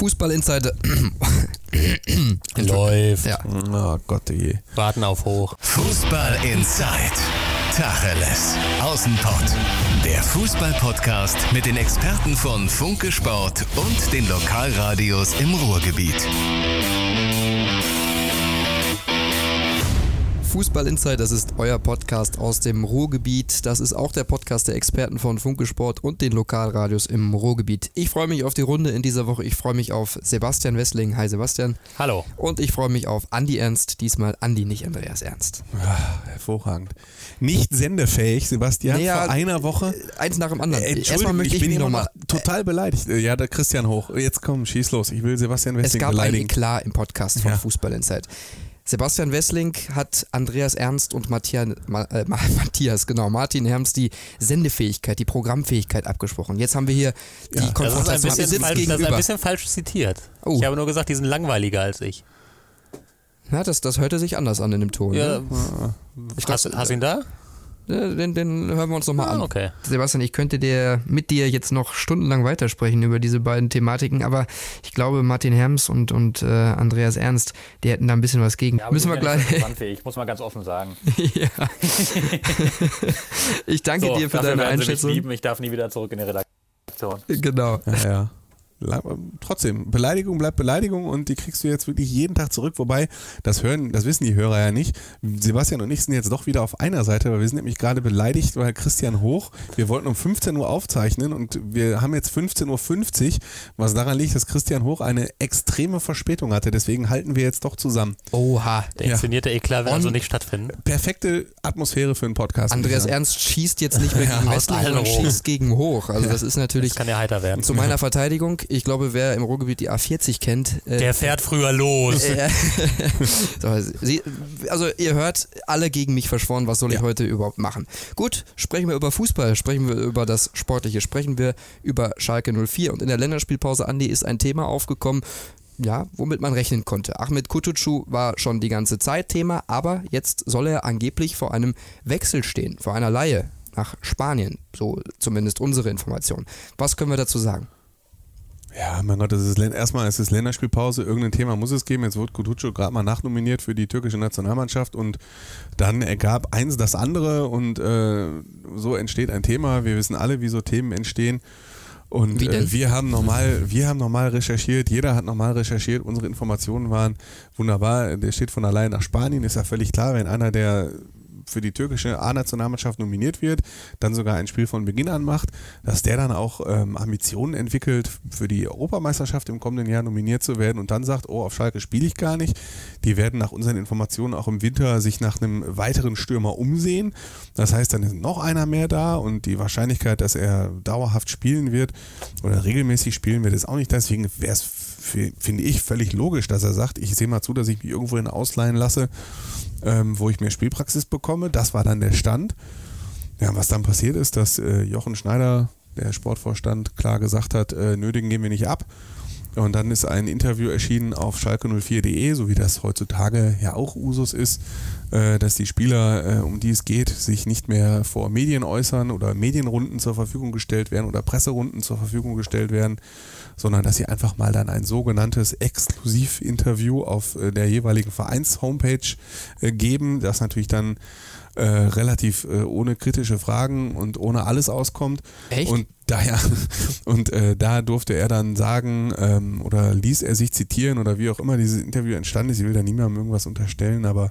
Fußball Insider. Läuft. Ja. Oh Gott, je. Warten auf hoch. Fußball Inside. Tacheles. Außenpott. Der Fußball-Podcast mit den Experten von Funke Sport und den Lokalradios im Ruhrgebiet. Fußball Insider, das ist euer Podcast aus dem Ruhrgebiet. Das ist auch der Podcast der Experten von Funke Sport und den Lokalradios im Ruhrgebiet. Ich freue mich auf die Runde in dieser Woche. Ich freue mich auf Sebastian Wessling. Hi Sebastian. Hallo. Und ich freue mich auf Andi Ernst. Diesmal Andi, nicht Andreas Ernst. Ah, hervorragend. Nicht sendefähig, Sebastian, Naja, vor einer Woche. Eins nach dem anderen. Äh, Entschuldigung, Erstmal möchte ich, bin mich immer nochmal. noch total beleidigt. Äh, Ja, der Christian hoch. Jetzt komm, schieß los. Ich will Sebastian Es Wessling gab ein beleidigen. Eklat im Podcast von Ja. Fußball Insight. Sebastian Wessling hat Andreas Ernst und Matthias, Ma, äh, Ma- Matthias, genau, Martin Herms die Sendefähigkeit, die Programmfähigkeit abgesprochen. Jetzt haben wir hier die Ja, Das ist, ein Konfrontation. Bisschen falsch, das ist ein bisschen falsch zitiert. Oh. Ich habe nur gesagt, die sind langweiliger als ich. Ja, das, das hörte sich anders an in dem Ton. Ja, Ne? Ich hast, glaub, hast du ihn da? Äh, den, den hören wir uns nochmal Ah, an. okay. Sebastian, ich könnte dir mit dir jetzt noch stundenlang weitersprechen über diese beiden Thematiken, aber ich glaube, Martin Herms und, und äh, Andreas Ernst, die hätten da ein bisschen was gegen. Müssen wir gleich. Ich muss mal ganz offen sagen. ja. ich danke So, dir für deine werden Sie mich Einschätzung. lieben. Ich darf nie wieder zurück in die Redaktion. Genau. Ja, ja. Trotzdem, Beleidigung bleibt Beleidigung und die kriegst du jetzt wirklich jeden Tag zurück. Wobei, das hören, das wissen die Hörer ja nicht. Sebastian und ich sind jetzt doch wieder auf einer Seite, weil wir sind nämlich gerade beleidigt, weil Christian Hoch, wir wollten um 15 Uhr aufzeichnen und wir haben jetzt 15.50 Uhr, was daran liegt, dass Christian Hoch eine extreme Verspätung hatte. Deswegen halten wir jetzt doch zusammen. Oha. Der Ja. inszenierte Eklat wird also nicht stattfinden. Perfekte Atmosphäre für einen Podcast. Andreas. Ernst schießt jetzt nicht mehr gegen Westling, allen sondern schießt gegen hoch. Also das ist natürlich Das kann ja heiter werden. zu meiner Verteidigung. Ich glaube, wer im Ruhrgebiet die A40 kennt, äh, Der fährt früher los. äh, so, sie, also ihr hört alle gegen mich verschworen. Was soll ich Ja. heute überhaupt machen? Gut, sprechen wir über Fußball, sprechen wir über das Sportliche, sprechen wir über Schalke 04. Und in der Länderspielpause, Andi, ist ein Thema aufgekommen, ja, womit man rechnen konnte. Ahmed Kutucu war schon die ganze Zeit Thema, aber jetzt soll er angeblich vor einem Wechsel stehen, vor einer Laie nach Spanien. So zumindest unsere Information. Was können wir dazu sagen? Ja, mein Gott, das ist erstmal es ist Länderspielpause, irgendein Thema muss es geben. Jetzt wurde Kutucu gerade mal nachnominiert für die türkische Nationalmannschaft und dann ergab eins das andere und äh, so entsteht ein Thema. Wir wissen alle, wie so Themen entstehen. Und äh, wir haben normal, wir haben normal recherchiert, jeder hat normal recherchiert, unsere Informationen waren wunderbar. Der steht von allein nach Spanien, ist ja völlig klar, wenn einer der für die türkische A-Nationalmannschaft nominiert wird, dann sogar ein Spiel von Beginn an macht, dass der dann auch ähm, Ambitionen entwickelt, für die Europameisterschaft im kommenden Jahr nominiert zu werden und dann sagt, oh, auf Schalke spiele ich gar nicht. Die werden nach unseren Informationen auch im Winter sich nach einem weiteren Stürmer umsehen. Das heißt, dann ist noch einer mehr da und die Wahrscheinlichkeit, dass er dauerhaft spielen wird oder regelmäßig spielen wird, ist auch nicht. Deswegen wäre es, finde ich, völlig logisch, dass er sagt, ich sehe mal zu, dass ich mich irgendwohin ausleihen lasse, ähm, wo ich mehr Spielpraxis bekomme. Das war dann der Stand. Ja, was dann passiert ist, dass äh, Jochen Schneider, der Sportvorstand, klar gesagt hat, äh, nötigen gehen wir nicht ab. Und dann ist ein Interview erschienen auf schalke04.de, so wie das heutzutage ja auch Usus ist, dass die Spieler, äh, um die es geht, sich nicht mehr vor Medien äußern oder Medienrunden zur Verfügung gestellt werden oder Presserunden zur Verfügung gestellt werden, sondern dass sie einfach mal dann ein sogenanntes Exklusivinterview auf äh, der jeweiligen Vereins-Homepage äh, geben, das natürlich dann äh, relativ äh, ohne kritische Fragen und ohne alles auskommt. Echt? Und daher und äh, da durfte er dann sagen ähm, oder ließ er sich zitieren oder wie auch immer dieses Interview entstanden ist. Ich will da niemandem irgendwas unterstellen, aber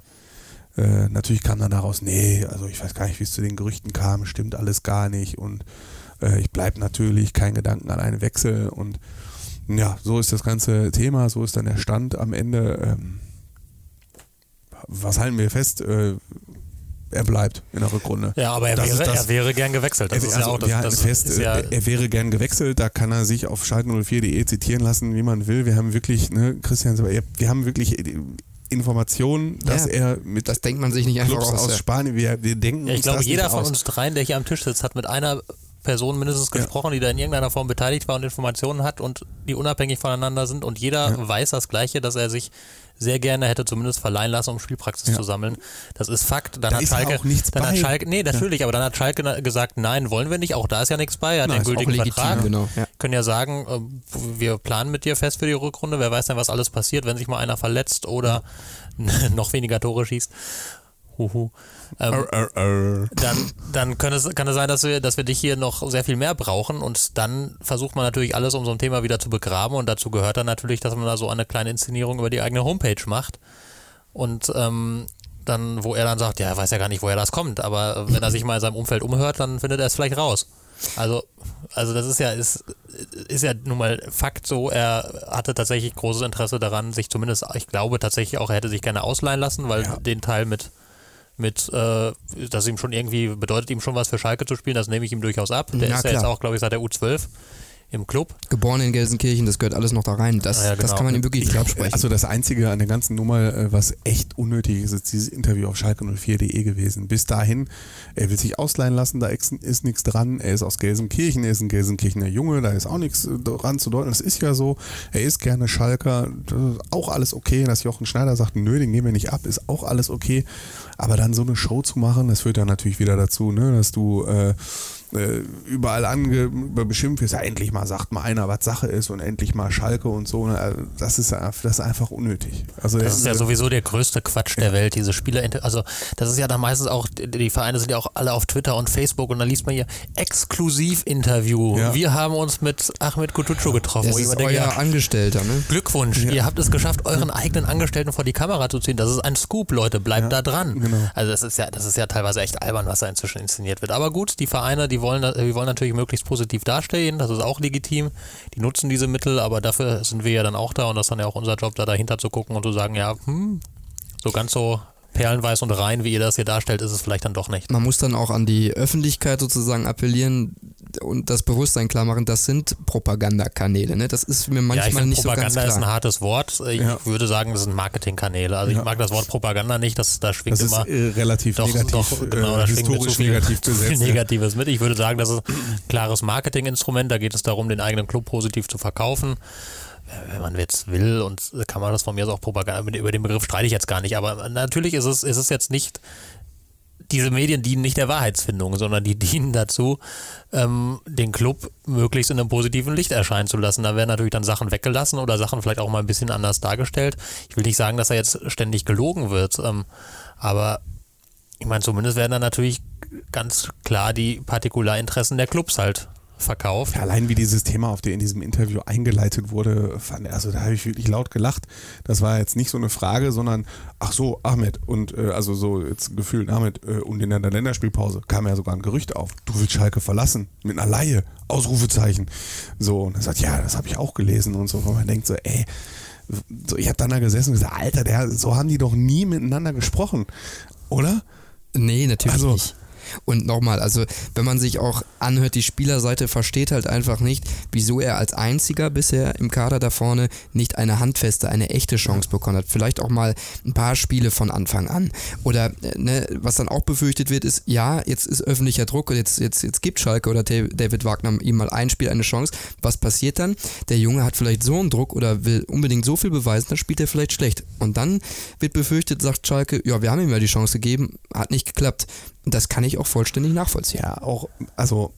äh, natürlich kam dann daraus, nee, also ich weiß gar nicht, wie es zu den Gerüchten kam, stimmt alles gar nicht und äh, ich bleibe natürlich kein Gedanken an einen Wechsel und ja, so ist das ganze Thema, so ist dann der Stand am Ende. Ähm, was halten wir fest? Äh, er bleibt in der Rückrunde. Ja, aber er, Das wäre, er wäre gern gewechselt. Das Er- ist also, ja auch das, das fest, ist ja, äh, er wäre gern gewechselt, da kann er sich auf schalke04.de zitieren lassen, wie man will. Wir haben wirklich, ne, Christian, wir haben wirklich äh, Informationen, dass Ja, er mit Das denkt man sich nicht einfach Clubs aus. aus ja. Spanien, wir, wir denken ja, ich glaube, jeder nicht von aus. uns dreien, der hier am Tisch sitzt, hat mit einer Person mindestens Ja. gesprochen, die da in irgendeiner Form beteiligt war und Informationen hat und die unabhängig voneinander sind und jeder weiß das Gleiche, dass er sich sehr gerne hätte zumindest verleihen lassen, um Spielpraxis Ja. zu sammeln. Das ist Fakt. Dann Da hat Schalke, auch nichts dann bei. hat Schalke, nee, natürlich, aber dann hat Schalke gesagt, nein, wollen wir nicht. Auch da ist ja nichts bei. Er hat den gültigen legitim, Vertrag. genau, ja. Können ja sagen, äh, wir planen mit dir fest für die Rückrunde. Wer weiß denn, was alles passiert, wenn sich mal einer verletzt oder noch weniger Tore schießt. Huhu. Ähm, Arr, arr, arr. dann, dann kann, es, kann es sein, dass wir, dass wir dich hier noch sehr viel mehr brauchen und dann versucht man natürlich alles, um so ein Thema wieder zu begraben und dazu gehört dann natürlich, dass man da so eine kleine Inszenierung über die eigene Homepage macht und ähm, dann, wo er dann sagt, ja, er weiß ja gar nicht, woher das kommt, aber wenn er sich mal in seinem Umfeld umhört, dann findet er es vielleicht raus. Also, also das ist ja, ist, ist ja nun mal Fakt so, er hatte tatsächlich großes Interesse daran, sich zumindest, ich glaube tatsächlich auch, er hätte sich gerne ausleihen lassen, weil Ja. den Teil mit mit, äh, dass ihm schon irgendwie bedeutet ihm schon was für Schalke zu spielen, das nehme ich ihm durchaus ab. Der Ja, ist ja jetzt klar. auch, glaube ich, seit der U12 im Club. Geboren in Gelsenkirchen, das gehört alles noch da rein. Das, Ja, ja, das genau. kann man ihm wirklich nicht absprechen. Also das Einzige an der ganzen Nummer, äh, was echt unnötig ist, ist dieses Interview auf schalke04.de gewesen. Bis dahin, er will sich ausleihen lassen, da ist, ist nichts dran. Er ist aus Gelsenkirchen, er ist ein Gelsenkirchener Junge, da ist auch nichts äh, dran zu deuten. Das ist ja so. Er ist gerne Schalker, das ist auch alles okay. Dass Jochen Schneider sagt, nö, den gehen wir nicht ab, ist auch alles okay. Aber dann so eine Show zu machen, das führt dann natürlich wieder dazu, ne, dass du äh, äh, überall ange über beschimpft wirst, ja endlich mal sagt mal einer, was Sache ist und endlich mal Schalke und so. ne, äh, Das ist, das ist einfach unnötig. Also Das ist ja äh, sowieso der größte Quatsch der Welt, diese Spieler. Also, das ist ja dann meistens auch, die Vereine sind ja auch alle auf Twitter und Facebook und da liest man hier Exklusivinterview. Ja. Wir haben uns mit Ahmed Kutucu getroffen. das ist denke, euer ja, Angestellter, ne? Glückwunsch, ihr habt es geschafft, euren eigenen Angestellten vor die Kamera zu ziehen. Das ist ein Scoop, Leute, bleibt da dran. genau. Also das ist ja, das ist ja teilweise echt albern, was da inzwischen inszeniert wird. Aber gut, die Vereine, die wollen, die wollen natürlich möglichst positiv dastehen, das ist auch legitim. Die nutzen diese Mittel, aber dafür sind wir ja dann auch da und das ist dann ja auch unser Job, da dahinter zu gucken und zu sagen, ja, hm, so ganz so perlenweiß und rein, wie ihr das hier darstellt, ist es vielleicht dann doch nicht. Man muss dann auch an die Öffentlichkeit sozusagen appellieren und das Bewusstsein klar machen, das sind Propagandakanäle. Ne? Das ist mir ja, ich manchmal finde, nicht so ganz Propaganda ist ein klar. hartes Wort. Ich Ja. würde sagen, das sind Marketingkanäle. Also Ja. ich mag das Wort Propaganda nicht, das, da schwingt das ist immer äh, relativ Doch, negativ, doch, genau, äh, da historisch zu viel, negativ zu viel. Negatives mit. Ich würde sagen, das ist ein klares Marketinginstrument. Da geht es darum, den eigenen Club positiv zu verkaufen. Wenn man jetzt will und kann man das von mir aus auch Propaganda, über den Begriff streite ich jetzt gar nicht, aber natürlich ist es, ist es jetzt nicht, diese Medien dienen nicht der Wahrheitsfindung, sondern die dienen dazu, ähm, den Club möglichst in einem positiven Licht erscheinen zu lassen. Da werden natürlich dann Sachen weggelassen oder Sachen vielleicht auch mal ein bisschen anders dargestellt. Ich will nicht sagen, dass er jetzt ständig gelogen wird, ähm, aber ich meine, zumindest werden dann natürlich ganz klar die Partikularinteressen der Clubs halt verkauft. Ja, allein wie dieses Thema auf der in diesem Interview eingeleitet wurde, fand, also da habe ich wirklich laut gelacht. Das war jetzt nicht so eine Frage, sondern ach so, Ahmed und äh, also so jetzt gefühlt Ahmed äh, und in der Länderspielpause kam ja sogar ein Gerücht auf. Du willst Schalke verlassen mit einer Laie, Ausrufezeichen. So und er sagt, ja, das habe ich auch gelesen und so. Und man denkt so, ey, so, ich habe dann da gesessen und gesagt, Alter, der, so haben die doch nie miteinander gesprochen, oder? Nee, natürlich Also- nicht. Und nochmal, also wenn man sich auch anhört, die Spielerseite versteht halt einfach nicht, wieso er als einziger bisher im Kader da vorne nicht eine handfeste, eine echte Chance bekommen hat. Vielleicht auch mal ein paar Spiele von Anfang an. Oder äh, ne, was dann auch befürchtet wird, ist, ja, jetzt ist öffentlicher Druck, jetzt, jetzt, jetzt gibt Schalke oder David Wagner ihm mal ein Spiel eine Chance. Was passiert dann? Der Junge hat vielleicht so einen Druck oder will unbedingt so viel beweisen, dann spielt er vielleicht schlecht. Und dann wird befürchtet, sagt Schalke, ja, wir haben ihm ja die Chance gegeben, hat nicht geklappt. Und das kann ich auch vollständig nachvollziehen. Ja, auch, also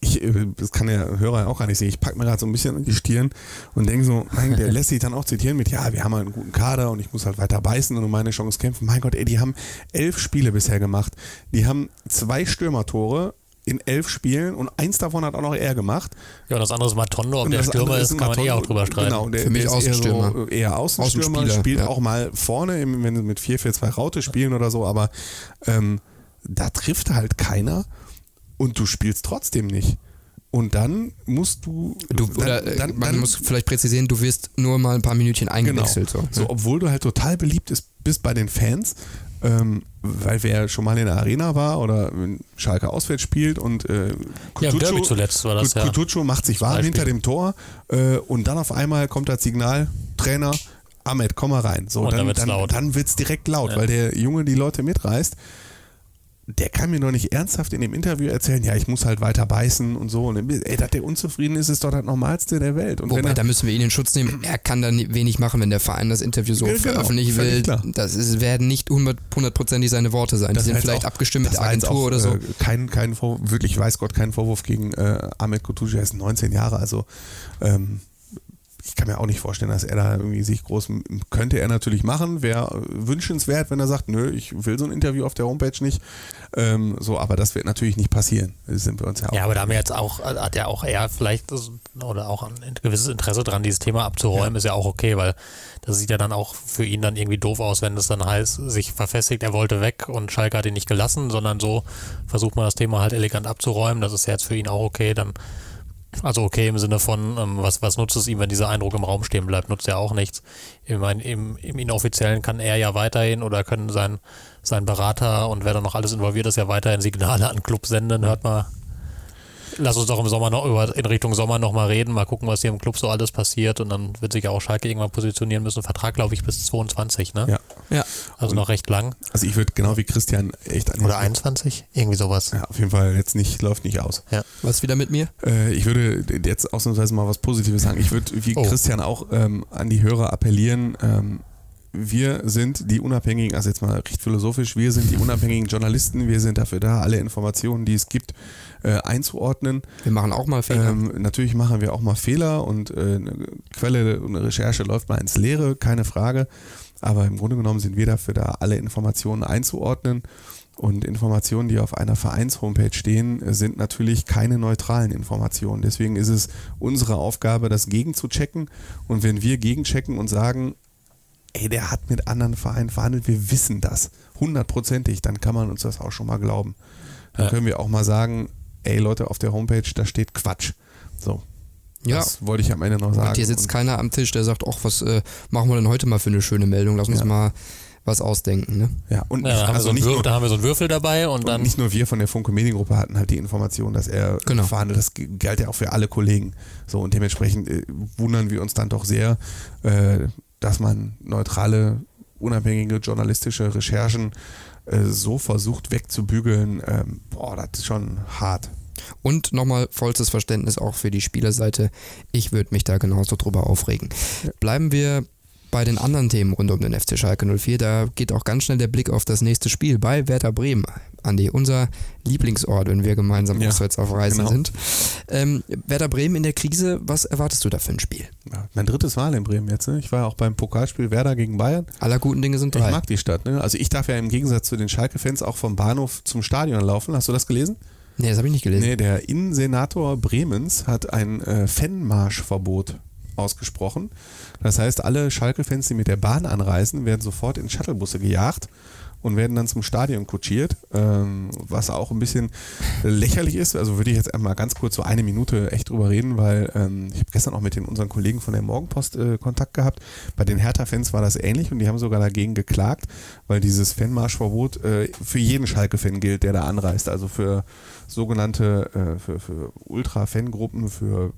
ich, äh, das kann der Hörer auch gar nicht sehen. Ich packe mir gerade so ein bisschen in die Stirn und denke so, mein, der lässt sich dann auch zitieren mit, ja, wir haben halt einen guten Kader und ich muss halt weiter beißen und um meine Chance kämpfen. Mein Gott, ey, die haben elf Spiele bisher gemacht. Die haben zwei Stürmertore in elf Spielen und eins davon hat auch noch er gemacht. Ja, und das andere ist Matondo, ob der Stürmer ist, kann man eh Matondo. auch drüber streiten. Genau, der, Für mich der ist eher, Außenstürmer. so, eher Außenstürmer, Außenspieler, spielt ja. auch mal vorne, wenn sie mit 4-4-2 Raute spielen oder so, aber ähm, da trifft halt keiner und du spielst trotzdem nicht. Und dann musst du. Du, dann, oder äh, dann, man dann, muss vielleicht präzisieren, du wirst nur mal ein paar Minütchen genau. eingewechselt. So. So, obwohl du halt total beliebt ist, bist bei den Fans, ähm, weil wer schon mal in der Arena war oder wenn Schalke auswärts spielt und äh, Ja, Kutucu- Derby zuletzt war das, Kut- ja. Macht sich warm hinter dem Tor äh, und dann auf einmal kommt das Signal, Trainer, Ahmed, komm mal rein. So, Und dann dann, wird's dann, laut. dann wird's direkt laut, Ja. weil der Junge die Leute mitreißt. Der kann mir doch nicht ernsthaft in dem Interview erzählen, ja, ich muss halt weiter beißen und so. Und, ey, dass der unzufrieden ist, ist doch das Normalste der Welt. Und Wobei, er, da müssen wir ihn in Schutz nehmen. Er kann da ni- wenig machen, wenn der Verein das Interview so Genau, veröffentlichen will. klar. Das ist, werden nicht hundert- hundertprozentig seine Worte sein. Die Das sind war jetzt vielleicht auch- abgestimmt mit der Agentur auch, oder so. Äh, kein, kein Vorwurf, wirklich, weiß Gott, kein Vorwurf gegen äh, Ahmed Kutucu, er ist 19 Jahre, also ähm, ich kann mir auch nicht vorstellen, dass er da irgendwie sich groß, könnte er natürlich machen, wäre wünschenswert, wenn er sagt, nö, ich will so ein Interview auf der Homepage nicht, ähm, so, aber das wird natürlich nicht passieren, das sind wir uns ja auch. Ja, aber da haben wir jetzt auch, hat ja auch er vielleicht das- oder auch ein gewisses Interesse dran, dieses Thema abzuräumen, ist ja auch okay, weil das sieht ja dann auch für ihn dann irgendwie doof aus, wenn es dann heißt, sich verfestigt, er wollte weg und Schalke hat ihn nicht gelassen, sondern so versucht man das Thema halt elegant abzuräumen. Das ist ja jetzt für ihn auch okay, dann also okay im Sinne von, ähm, was, was nutzt es ihm, wenn dieser Eindruck im Raum stehen bleibt, nutzt er auch nichts. Ich meine, im, im Inoffiziellen kann er ja weiterhin oder können sein, sein Berater und wer da noch alles involviert ist, ja weiterhin Signale an Club senden. Hört mal, lass uns doch im Sommer noch über, in Richtung Sommer nochmal reden, mal gucken, was hier im Club so alles passiert und dann wird sich ja auch Schalke irgendwann positionieren müssen. Vertrag, glaube ich, bis 22, ne? Ja. Ja. Also noch recht lang. Also ich würde genau wie Christian echt an Oder 21? Irgendwie sowas. Ja, auf jeden Fall jetzt nicht, läuft nicht aus. Ja. Was wieder mit mir? Äh, ich würde jetzt ausnahmsweise mal was Positives sagen. Ich würde wie Oh. Christian auch ähm, an die Hörer appellieren. Ähm, wir sind die unabhängigen, also jetzt mal recht philosophisch, wir sind die unabhängigen Journalisten. Wir sind dafür da, alle Informationen, die es gibt, äh, einzuordnen. Wir machen auch mal Fehler. Ähm, natürlich machen wir auch mal Fehler und äh, eine Quelle und eine Recherche läuft mal ins Leere, keine Frage. Aber im Grunde genommen sind wir dafür da, alle Informationen einzuordnen. Und Informationen, die auf einer Vereins-Homepage stehen, sind natürlich keine neutralen Informationen. Deswegen ist es unsere Aufgabe, das gegenzuchecken. Und wenn wir gegenchecken und sagen, ey, der hat mit anderen Vereinen verhandelt, wir wissen das hundertprozentig, dann kann man uns das auch schon mal glauben. Dann können wir auch mal sagen, ey Leute, auf der Homepage, da steht Quatsch. So. Ja. Das wollte ich am Ende noch sagen. Und hier sitzt Und- keiner am Tisch, der sagt, ach, was äh, machen wir denn heute mal für eine schöne Meldung? Lass uns Ja. mal was ausdenken. Ne? ja, und Ja, da, haben wir also so einen nicht, Würfel, nur, da haben wir so einen Würfel dabei und und dann. nicht nur wir von der Funke Mediengruppe hatten halt die Information, dass er Genau. verhandelt. Das galt ja auch für alle Kollegen. So und dementsprechend äh, wundern wir uns dann doch sehr, äh, dass man neutrale, unabhängige journalistische Recherchen äh, so versucht wegzubügeln. Ähm, boah, das ist schon hart. Und nochmal vollstes Verständnis auch für die Spielerseite. Ich würde mich da genauso drüber aufregen. Bleiben wir bei den anderen Themen rund um den FC Schalke 04. Da geht auch ganz schnell der Blick auf das nächste Spiel bei Werder Bremen. Andi, unser Lieblingsort, wenn wir gemeinsam Ja, auswärts auf Reise genau. sind. Ähm, Werder Bremen in der Krise, was erwartest du da für ein Spiel? Ja, mein drittes Mal in Bremen jetzt. Ne? Ich war ja auch beim Pokalspiel Werder gegen Bayern. Aller guten Dinge sind Ich drei. mag die Stadt. Ne? Also ich darf ja im Gegensatz zu den Schalke-Fans auch vom Bahnhof zum Stadion laufen. Hast du das gelesen? Nee, das habe ich nicht gelesen. Nee, der Innensenator Bremens hat ein äh, Fanmarschverbot ausgesprochen. Das heißt, alle Schalke-Fans, die mit der Bahn anreisen, werden sofort in Shuttlebusse gejagt und werden dann zum Stadion kutschiert, ähm, was auch ein bisschen lächerlich ist. Also würde ich jetzt einmal ganz kurz so eine Minute echt drüber reden, weil ähm, ich habe gestern auch mit den unseren Kollegen von der Morgenpost äh, Kontakt gehabt. Bei den Hertha-Fans war das ähnlich und die haben sogar dagegen geklagt, weil dieses Fanmarschverbot äh, für jeden Schalke-Fan gilt, der da anreist. Also für sogenannte, äh, für, für Ultra-Fangruppen, für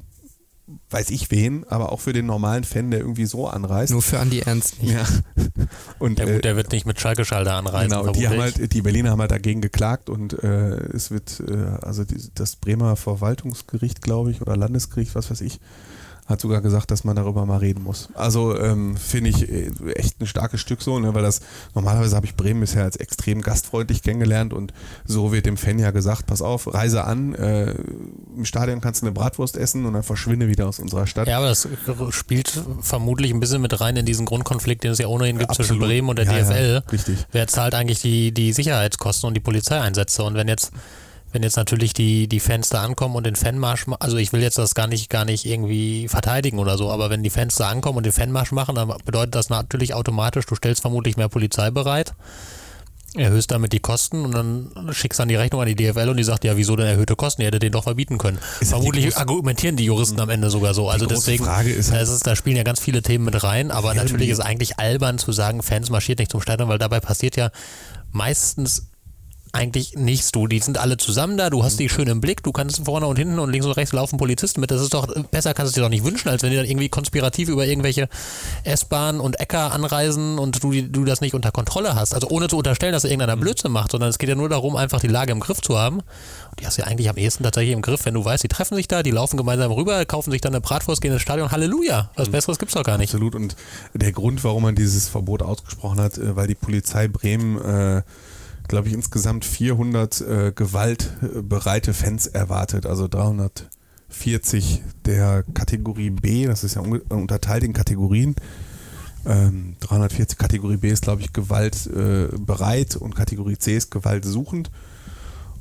weiß ich wen, aber auch für den normalen Fan, der irgendwie so anreist. Nur für Andi Ernst nicht. ja. Und Ja äh, gut, der wird nicht mit Schalke-Schalter anreisen. Genau, die, haben halt, die Berliner haben halt dagegen geklagt und äh, es wird, äh, also die, das Bremer Verwaltungsgericht, glaube ich, oder Landesgericht, was weiß ich, hat sogar gesagt, dass man darüber mal reden muss. Also ähm, finde ich äh, echt ein starkes Stück so, ne, weil das normalerweise habe ich Bremen bisher als extrem gastfreundlich kennengelernt und so wird dem Fan ja gesagt, pass auf, reise an, äh, im Stadion kannst du eine Bratwurst essen und dann verschwinde wieder aus unserer Stadt. Ja, aber das spielt vermutlich ein bisschen mit rein in diesen Grundkonflikt, den es ja ohnehin gibt zwischen Absolut. Bremen und der Ja, ja, DFL. richtig. Wer zahlt eigentlich die, die Sicherheitskosten und die Polizeieinsätze? Und wenn jetzt, wenn jetzt natürlich die, die Fans da ankommen und den Fanmarsch machen, also ich will jetzt das gar nicht, gar nicht irgendwie verteidigen oder so, aber wenn die Fans da ankommen und den Fanmarsch machen, dann bedeutet das natürlich automatisch, du stellst vermutlich mehr Polizei bereit. Erhöhst damit die Kosten und dann schickst dann die Rechnung an die DFL und die sagt, ja, wieso denn erhöhte Kosten? Ihr hättet den doch verbieten können. Ist die Vermutlich große- argumentieren die Juristen am Ende sogar so. Also deswegen, Frage ist halt- da, ist, da spielen ja ganz viele Themen mit rein, aber natürlich die- ist eigentlich albern zu sagen, Fans marschiert nicht zum Stadion, weil dabei passiert ja meistens eigentlich nichts. Du, die sind alle zusammen da, du hast die schön im Blick, du kannst vorne und hinten und links und rechts laufen Polizisten mit. Das ist doch, besser kannst du dir doch nicht wünschen, als wenn die dann irgendwie konspirativ über irgendwelche S-Bahn und Äcker anreisen und du, du das nicht unter Kontrolle hast. Also ohne zu unterstellen, dass irgendeiner Blödsinn macht, sondern es geht ja nur darum, einfach die Lage im Griff zu haben. Und die hast du ja eigentlich am ehesten tatsächlich im Griff, wenn du weißt, die treffen sich da, die laufen gemeinsam rüber, kaufen sich dann eine Bratwurst, gehen ins Stadion. Halleluja! Was Besseres gibt's doch gar nicht. Absolut. Und der Grund, warum man dieses Verbot ausgesprochen hat, äh, weil die Polizei Bremen, äh, glaube ich, insgesamt 400 äh, gewaltbereite Fans erwartet. Also 340 der Kategorie B, das ist ja unge- unterteilt in Kategorien. Ähm, 340 Kategorie B ist, glaube ich, gewaltbereit äh, und Kategorie C ist gewaltsuchend.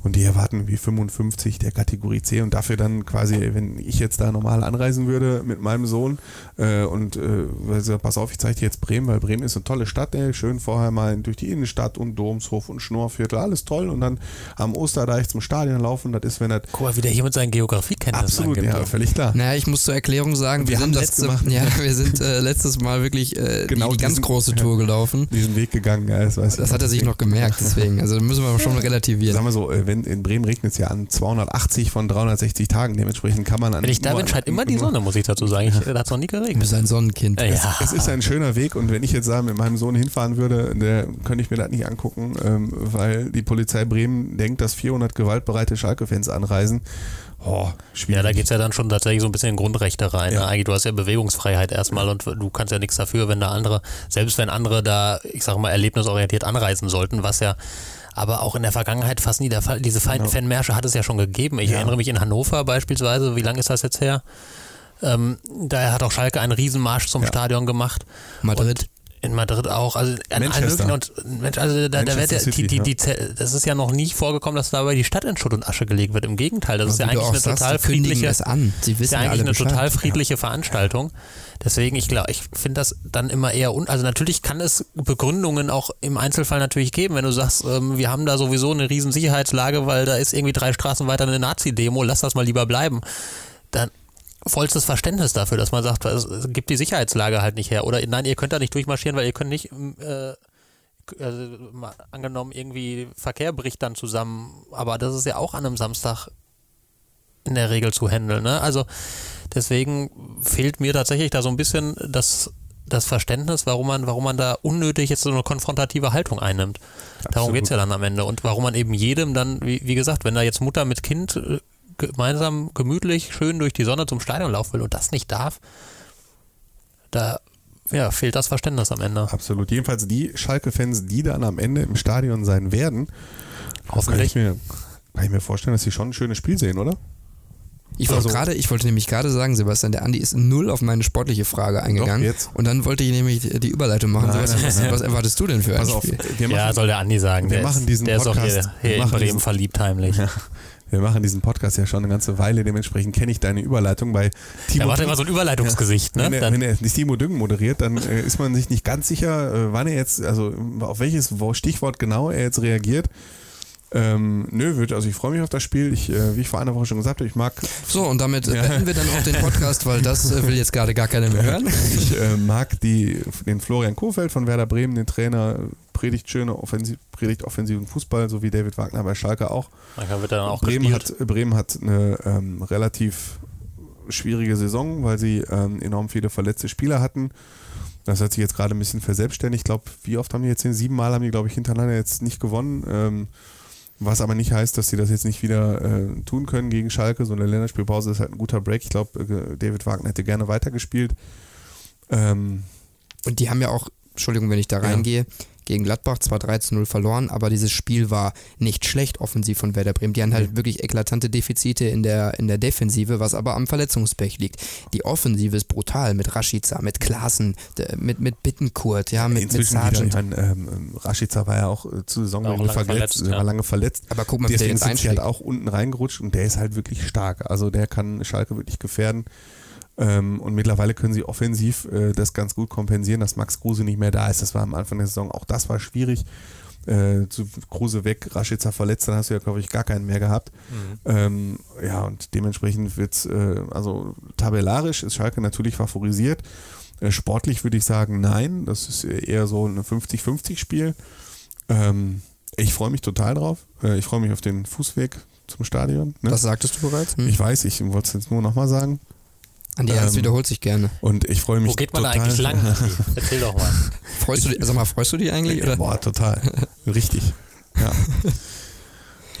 Und die erwarten wie 55 der Kategorie C und dafür dann quasi, wenn ich jetzt da normal anreisen würde mit meinem Sohn äh, und äh, also, pass auf, ich zeige dir jetzt Bremen, weil Bremen ist eine tolle Stadt, ey, schön vorher mal durch die Innenstadt und Domshof und Schnorrviertel, alles toll und dann am Osterdeich zum Stadion laufen, das ist, wenn das Guck mal, wie der hier mit seinen Geografiekenntnissen absolut, ja, völlig klar. Naja, ich muss zur Erklärung sagen, wir, Wir sind, das letzte, gemacht. ja, wir sind äh, letztes Mal wirklich äh, Genau die, die ganz diesen- große Tour gelaufen. Diesen Weg gegangen, ja, das weiß ich Das hat er sich noch gemerkt, deswegen. Also müssen wir schon relativieren. Sagen wir so, äh, wenn in Bremen regnet es ja an 280 von 360 Tagen, dementsprechend kann man an Wenn ich da bin, scheint immer die Sonne, muss ich dazu sagen. Ich, da hat es noch nie Du geregnet. bist ein Sonnenkind. Ja. Es ist ein schöner Weg und wenn ich jetzt da mit meinem Sohn hinfahren würde, der könnte ich mir das nicht angucken, ähm, weil die Polizei Bremen denkt, dass 400 gewaltbereite Schalke-Fans anreisen. Oh, schwierig. Ja, da geht es ja dann schon tatsächlich so ein bisschen in Grundrechte rein. Ja. Ne? Eigentlich, du hast ja Bewegungsfreiheit erstmal und du kannst ja nichts dafür, wenn da andere, selbst wenn andere da, ich sag mal, erlebnisorientiert anreisen sollten, was ja aber auch in der Vergangenheit fast nie der Fall. Diese Fan-. Fanmärsche hat es ja schon gegeben. Ich Ja. erinnere mich in Hannover beispielsweise, wie lange ist das jetzt her? Ähm, da hat auch Schalke einen Riesenmarsch zum Ja. Stadion gemacht. Madrid. In Madrid auch, also an allen Manchester. möglichen und Mensch, also da, da wird Manchester ja, die, City, die, ja. die, Ze- das ist ja noch nie vorgekommen, dass dabei die Stadt in Schutt und Asche gelegt wird. Im Gegenteil, das ist ja eigentlich eine total friedliche, es an. Sie ist wissen ja ja eigentlich eine total friedliche Veranstaltung. Deswegen, ich glaube, ich finde das dann immer eher un also natürlich kann es Begründungen auch im Einzelfall natürlich geben, wenn du sagst, ähm, wir haben da sowieso eine riesen Sicherheitslage, weil da ist irgendwie drei Straßen weiter eine Nazi-Demo, lass das mal lieber bleiben. Dann vollstes Verständnis dafür, dass man sagt, es gibt die Sicherheitslage halt nicht her. Oder nein, ihr könnt da nicht durchmarschieren, weil ihr könnt nicht, äh, also, mal angenommen, irgendwie Verkehr bricht dann zusammen. Aber das ist ja auch an einem Samstag in der Regel zu handeln. Ne? Also deswegen fehlt mir tatsächlich da so ein bisschen das, das Verständnis, warum man, warum man da unnötig jetzt so eine konfrontative Haltung einnimmt. Darum Absolut. geht es ja dann am Ende. Und warum man eben jedem dann, wie, wie gesagt, wenn da jetzt Mutter mit Kind äh, gemeinsam gemütlich schön durch die Sonne zum Stadion laufen will und das nicht darf, da ja, fehlt das Verständnis am Ende. Absolut. Jedenfalls die Schalke-Fans, die dann am Ende im Stadion sein werden, kann Hoffentlich. ich, mir, kann ich mir vorstellen, dass sie schon ein schönes Spiel sehen, oder? Ich wollte Also- gerade, ich wollte nämlich gerade sagen, Sebastian, der Andi ist null auf meine sportliche Frage eingegangen. jetzt. Und dann wollte ich nämlich die Überleitung machen. Nein, Sebastian, nein, nein. was, erwartest du denn für ein Pass auf, Spiel? wir machen, Ja, soll der Andi sagen. wir der machen ist, diesen der ist auch Podcast- hier, hier wir in machen Bremen verliebt heimlich. Wir machen diesen Podcast ja schon eine ganze Weile, dementsprechend kenne ich deine Überleitung bei Timo Er macht immer so ein Überleitungsgesicht, ne? Wenn er, wenn er nicht Timo Düngen moderiert, dann äh, ist man sich nicht ganz sicher, äh, wann er jetzt, also auf welches Wo- Stichwort genau er jetzt reagiert. Ähm, nö, wird, also ich freue mich auf das Spiel. Ich, äh, wie ich vor einer Woche schon gesagt habe, ich mag, So, und damit äh, beenden wir dann auch den Podcast, weil das äh, will jetzt gerade gar keiner mehr hören. ich äh, mag die, den Florian Kohfeldt von Werder Bremen, den Trainer, predigt schöne Offensiv, predigt offensiven Fußball, so wie David Wagner bei Schalke auch. dann wird dann auch Bremen gespielt. hat, Bremen hat eine ähm, relativ schwierige Saison, weil sie ähm, enorm viele verletzte Spieler hatten. Das hat sich jetzt gerade ein bisschen verselbstständigt. Ich glaube, wie oft haben die jetzt? hin? Sieben Mal haben die, glaube ich, hintereinander jetzt nicht gewonnen. Ähm, was aber nicht heißt, dass sie das jetzt nicht wieder äh, tun können gegen Schalke. So eine Länderspielpause ist halt ein guter Break. Ich glaube, äh, David Wagner hätte gerne weitergespielt. Ähm, Und die haben ja auch, Entschuldigung, wenn ich da Ja. Gegen Gladbach zwar 13-0 verloren, aber dieses Spiel war nicht schlecht offensiv von Werder Bremen. Die haben halt wirklich eklatante Defizite in der, in der Defensive, was aber am Verletzungspech liegt. Die Offensive ist brutal mit Rashica, mit Klaassen, mit, mit Bittenkurt, ja, mit, mit inzwischen wieder, ich Sargent. meine, ähm, Rashica war ja auch äh, zu Saisonbeginn Auch lange verletzt, verletzt, ja. war lange verletzt. Aber guck mal, wie der jetzt halt einschlägt. auch unten reingerutscht und der ist halt wirklich stark. Also der kann Schalke wirklich gefährden. Ähm, und mittlerweile können sie offensiv äh, das ganz gut kompensieren, dass Max Kruse nicht mehr da ist. Das war am Anfang der Saison, auch das war schwierig. Äh, zu Kruse weg, Rashica verletzt, dann hast du ja, glaube ich, gar keinen mehr gehabt. Ähm, ja, und dementsprechend wird äh, also tabellarisch ist Schalke natürlich favorisiert. Äh, sportlich würde ich sagen, nein. Das ist eher so ein 50-50-Spiel. Ähm, Ich freue mich total drauf. Äh, Ich freue mich auf den Fußweg zum Stadion. Ne? Das sagtest du bereits? Hm? ich weiß, ich wollte es jetzt nur nochmal sagen. Andi, das ähm, wiederholt sich gerne. Und ich freue mich Wo geht man da total. eigentlich lang? Erzähl doch mal. Freust du dich, sag mal, freust du dich eigentlich? Oder? Boah, total. Richtig. Ja.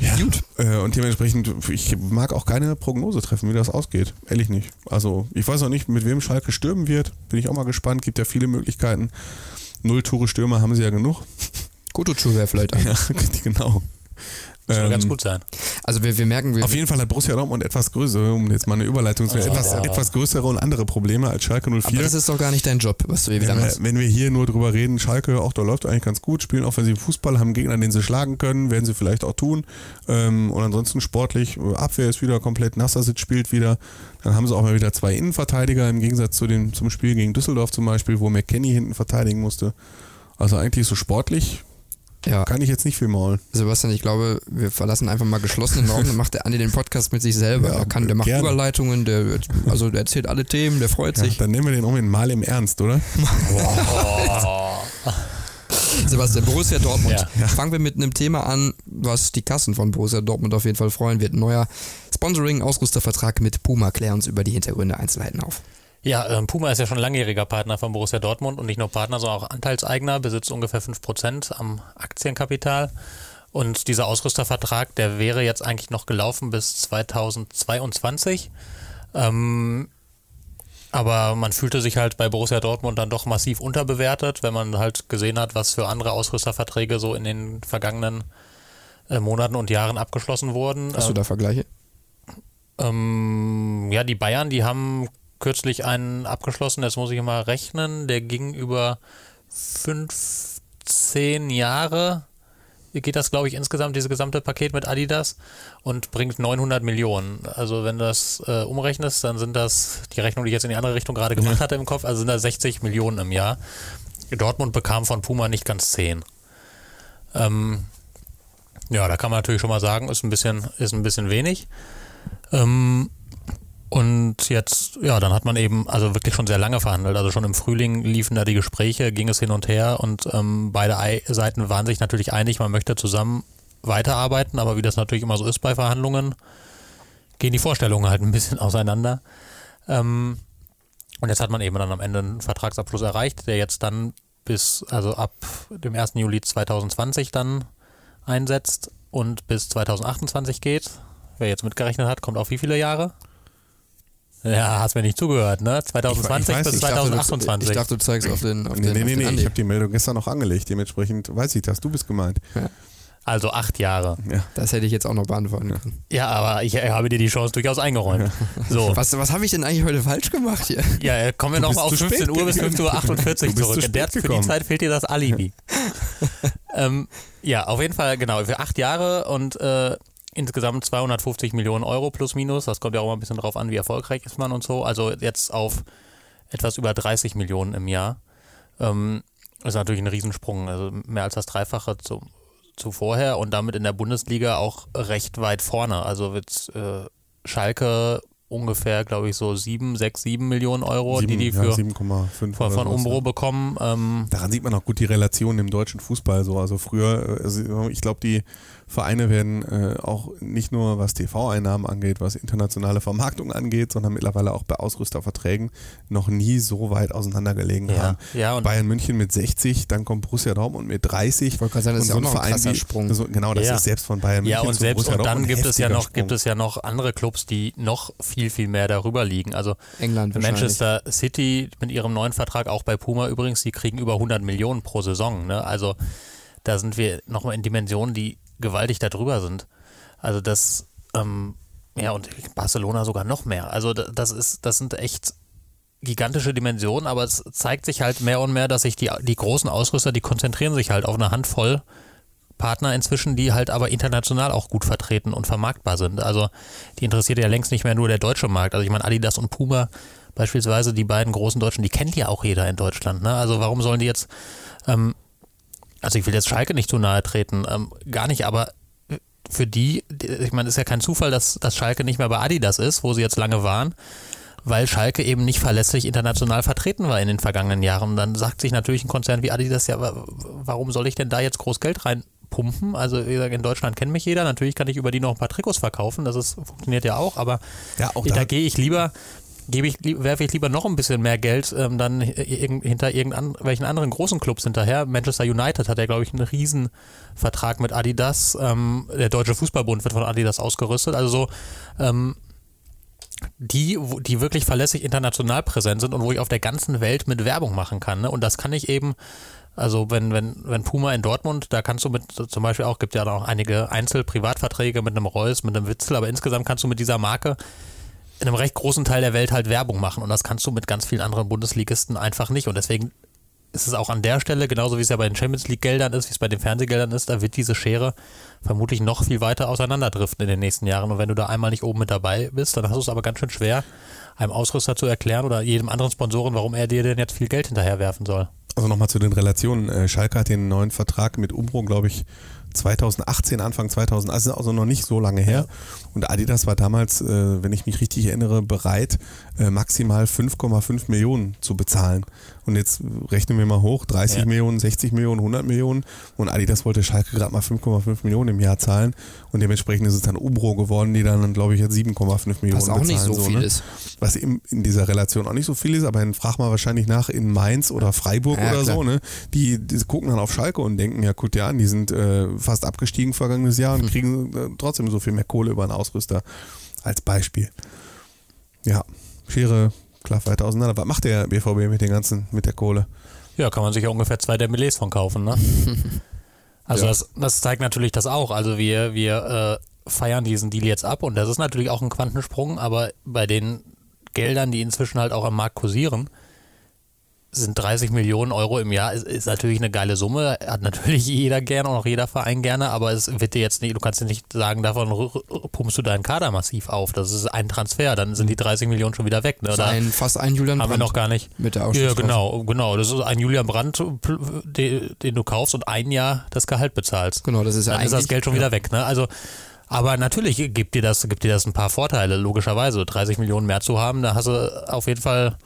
ja. Gut. Äh, und dementsprechend, ich mag auch keine Prognose treffen, wie das ausgeht. Ehrlich nicht. Also, ich weiß auch nicht, mit wem Schalke stürmen wird. Bin ich auch mal gespannt. Gibt ja viele Möglichkeiten. Null Tore Stürmer haben sie ja genug. Kutucu wäre vielleicht ein. Ja, genau. Soll Ähm, ganz gut sein. Also wir, wir merken, wir, Auf jeden Fall hat Borussia Dortmund etwas größere, um jetzt mal eine Überleitung zu etwas, etwas größere und andere Probleme als Schalke 04. aber das ist doch gar nicht dein Job, was du hier wieder Wenn wir, machst. wenn wir hier nur drüber reden, Schalke, auch da läuft eigentlich ganz gut, spielen offensiven Fußball, haben einen Gegner, den sie schlagen können, werden sie vielleicht auch tun. Ähm, und ansonsten sportlich, äh, Abwehr ist wieder komplett, Nassasic spielt wieder. Dann haben sie auch mal wieder zwei Innenverteidiger im Gegensatz zu dem, zum Spiel gegen Düsseldorf zum Beispiel, wo McKenny hinten verteidigen musste. Also eigentlich so sportlich Ja, kann ich jetzt nicht viel maulen. Sebastian, ich glaube, wir verlassen einfach mal geschlossenen Raum, dann macht der Andi den Podcast mit sich selber. Ja, er kann, der macht gerne. Überleitungen, der, also der erzählt alle Themen, der freut Ja, sich. dann nehmen wir den auch mit Mal im Ernst, oder? Sebastian, Borussia Dortmund. Ja. Fangen wir mit einem Thema an, was die Kassen von Borussia Dortmund auf jeden Fall freuen wird. Neuer Sponsoring-Ausrüstervertrag mit Puma. Klär uns über die Hintergründe, Einzelheiten auf. Ja, ähm, Puma ist ja schon langjähriger Partner von Borussia Dortmund und nicht nur Partner, sondern auch Anteilseigner, besitzt ungefähr 5% am Aktienkapital. Und dieser Ausrüstervertrag, der wäre jetzt eigentlich noch gelaufen bis 2022. Ähm, aber man fühlte sich halt bei Borussia Dortmund dann doch massiv unterbewertet, wenn man halt gesehen hat, was für andere Ausrüsterverträge so in den vergangenen äh, Monaten und Jahren abgeschlossen wurden. Hast du da Vergleiche? Ähm, ja, die Bayern, die haben kürzlich einen abgeschlossen, jetzt muss ich mal rechnen, der ging über 15 Jahre, geht das, glaube ich, insgesamt, dieses gesamte Paket mit Adidas und bringt 900 Millionen. Also wenn du das äh, umrechnest, dann sind das, die Rechnung, die ich jetzt in die andere Richtung gerade gemacht hatte im Kopf, also sind das 60 Millionen im Jahr. Dortmund bekam von Puma nicht ganz 10. Ähm, ja, da kann man natürlich schon mal sagen, ist ein bisschen, ist ein bisschen wenig. Ähm, und jetzt, ja, dann hat man eben also wirklich schon sehr lange verhandelt. Also schon im Frühling liefen da die Gespräche, ging es hin und her und ähm, beide Ei Seiten waren sich natürlich einig, man möchte zusammen weiterarbeiten, aber wie das natürlich immer so ist bei Verhandlungen, gehen die Vorstellungen halt ein bisschen auseinander. Ähm, und jetzt hat man eben dann am Ende einen Vertragsabschluss erreicht, der jetzt dann bis, also ab dem 1. Juli 2020 dann einsetzt und bis 2028 geht. Wer jetzt mitgerechnet hat, kommt auf wie viele Jahre? Ja, hast mir nicht zugehört, ne? 2020 ich weiß bis nicht. Ich dachte, du- 2028. Ich dachte, du zeigst auf den, auf Nee, den, nee, auf nee, den nee. Ich habe die Meldung gestern noch angelegt. Dementsprechend weiß ich das. Du bist gemeint. also acht Jahre. Das hätte ich jetzt auch noch beantworten können. Ja, aber ich äh, habe dir die Chance durchaus eingeräumt. So, Was, was habe ich denn eigentlich heute falsch gemacht hier? ja, äh, kommen wir nochmal auf bist zu 15 spät Uhr bis gekommen. 15 Uhr 48 Du bist zurück. zu In der, für die. Zeit fehlt dir das Alibi. ähm, ja, auf jeden Fall, genau, für acht Jahre und äh, insgesamt 250 Millionen Euro plus minus. Das kommt ja auch mal ein bisschen drauf an, wie erfolgreich ist man und so. Also jetzt auf etwas über 30 Millionen im Jahr. Ähm, ist natürlich ein Riesensprung, also mehr als das Dreifache zu, zu vorher und damit in der Bundesliga auch recht weit vorne. Also wird äh, Schalke ungefähr, glaube ich, so 7, 6, 7 Millionen Euro, Sieben, die die ja, für 7,5 von, von Umbro ja. bekommen. Ähm, Daran sieht man auch gut die Relation im deutschen Fußball so. Also früher, äh, also ich glaube, die Vereine werden äh, auch nicht nur was TV-Einnahmen angeht, was internationale Vermarktung angeht, sondern mittlerweile auch bei Ausrüsterverträgen noch nie so weit auseinandergelegen Ja, haben. ja, und- Bayern München mit 60, dann kommt Borussia Dortmund mit 30. Ich wollte gerade sagen, das ist ja auch noch ein krasser Sprung. So, genau, das Ja. ist selbst von Bayern München ja, und zu selbst Borussia und dann ein gibt es ja noch Sprung. gibt es ja noch andere Clubs, die noch viel viel mehr darüber liegen. Also England. Manchester City mit ihrem neuen Vertrag auch bei Puma übrigens, die kriegen über 100 Millionen pro Saison. Ne? Also da sind wir nochmal in Dimensionen, die gewaltig darüber sind. Also das ähm, ja und Barcelona sogar noch mehr. Also da- das ist das sind echt gigantische Dimensionen, aber es zeigt sich halt mehr und mehr, dass sich die, die großen Ausrüster, die konzentrieren sich halt auf eine Handvoll Partner inzwischen, die halt aber international auch gut vertreten und vermarktbar sind. Also die interessiert ja längst nicht mehr nur der deutsche Markt. Also ich meine, Adidas und Puma beispielsweise, die beiden großen Deutschen, die kennt ja auch jeder in Deutschland. Ne? Also warum sollen die jetzt, ähm, also ich will jetzt Schalke nicht zu nahe treten, ähm, gar nicht, aber für die, die- ich meine, es ist ja kein Zufall, dass, dass Schalke nicht mehr bei Adidas ist, wo sie jetzt lange waren, weil Schalke eben nicht verlässlich international vertreten war in den vergangenen Jahren. Und dann sagt sich natürlich ein Konzern wie Adidas, ja, wa- warum soll ich denn da jetzt groß Geld reinpumpen, pumpen. Also wie gesagt, in Deutschland kennt mich jeder. Natürlich kann ich über die noch ein paar Trikots verkaufen. Das ist, funktioniert ja auch. Aber Ja, auch da, da- gehe ich lieber, gebe ich, werfe ich lieber noch ein bisschen mehr Geld ähm, dann hinter irgendwelchen anderen großen Clubs hinterher. Manchester United hat ja, glaube ich, einen Riesenvertrag mit Adidas. Ähm, der Deutsche Fußballbund wird von Adidas ausgerüstet. Also so, ähm, die, die wirklich verlässlich international präsent sind und wo ich auf der ganzen Welt mit Werbung machen kann. Ne? Und das kann ich eben, also wenn, wenn, wenn Puma in Dortmund, da kannst du mit zum Beispiel auch, gibt ja auch einige Einzel-Privatverträge mit einem Reus, mit einem Witzel, aber insgesamt kannst du mit dieser Marke in einem recht großen Teil der Welt halt Werbung machen und das kannst du mit ganz vielen anderen Bundesligisten einfach nicht und deswegen ist es auch an der Stelle, genauso wie es ja bei den Champions League Geldern ist, wie es bei den Fernsehgeldern ist, da wird diese Schere vermutlich noch viel weiter auseinanderdriften in den nächsten Jahren. Und wenn du da einmal nicht oben mit dabei bist, dann hast du es aber ganz schön schwer, einem Ausrüster zu erklären oder jedem anderen Sponsoren, warum er dir denn jetzt viel Geld hinterherwerfen soll. Also nochmal zu den Relationen. Äh, Schalke hat den neuen Vertrag mit Umbro, glaube ich, 2018, Anfang 2000, also also noch nicht so lange her. Und Adidas war damals, äh, wenn ich mich richtig erinnere, bereit, äh, maximal 5,5 Millionen zu bezahlen. Und jetzt rechnen wir mal hoch, 30 Ja. Millionen, 60 Millionen, 100 Millionen. Und Adidas wollte Schalke gerade mal 5,5 Millionen im Jahr zahlen. Und dementsprechend ist es dann Umbro geworden, die dann, glaube ich, jetzt 7,5 Millionen Was auch nicht bezahlen. so viel ne? ist. Was in, in dieser Relation auch nicht so viel ist, aber dann frag mal wahrscheinlich nach in Mainz oder Freiburg Ja, oder klar. so, ne? Die, die gucken dann auf Schalke und denken, ja gut, ja, die sind äh, fast abgestiegen vergangenes Jahr Hm. und kriegen äh, trotzdem so viel mehr Kohle über einen Ausrüster als Beispiel. Ja, Schere klafft weiter auseinander. Was macht der BVB mit den ganzen, mit der Kohle? Ja, kann man sich ja ungefähr zwei Dembélés von kaufen, ne? Also Ja. das, das zeigt natürlich das auch. Also wir, wir äh, feiern diesen Deal jetzt ab und das ist natürlich auch ein Quantensprung, aber bei den Geldern, die inzwischen halt auch am Markt kursieren, sind 30 Millionen Euro im Jahr, ist, ist natürlich eine geile Summe, hat natürlich jeder gerne und auch jeder Verein gerne, aber es wird dir jetzt nicht, du kannst dir nicht sagen, davon pumpst du deinen Kader massiv auf. Das ist ein Transfer, dann sind die 30 Millionen schon wieder weg. Ne? Ist ein, fast ein Julian haben wir Brandt noch gar nicht. mit der Ja, genau, genau. Das ist ein Julian Brandt, den, den du kaufst und ein Jahr das Gehalt bezahlst. Genau, das ist ja Dann ist das Geld schon wieder weg. Ne? Also, aber natürlich gibt dir, das, gibt dir das ein paar Vorteile, logischerweise. 30 Millionen mehr zu haben, da hast du auf jeden Fall,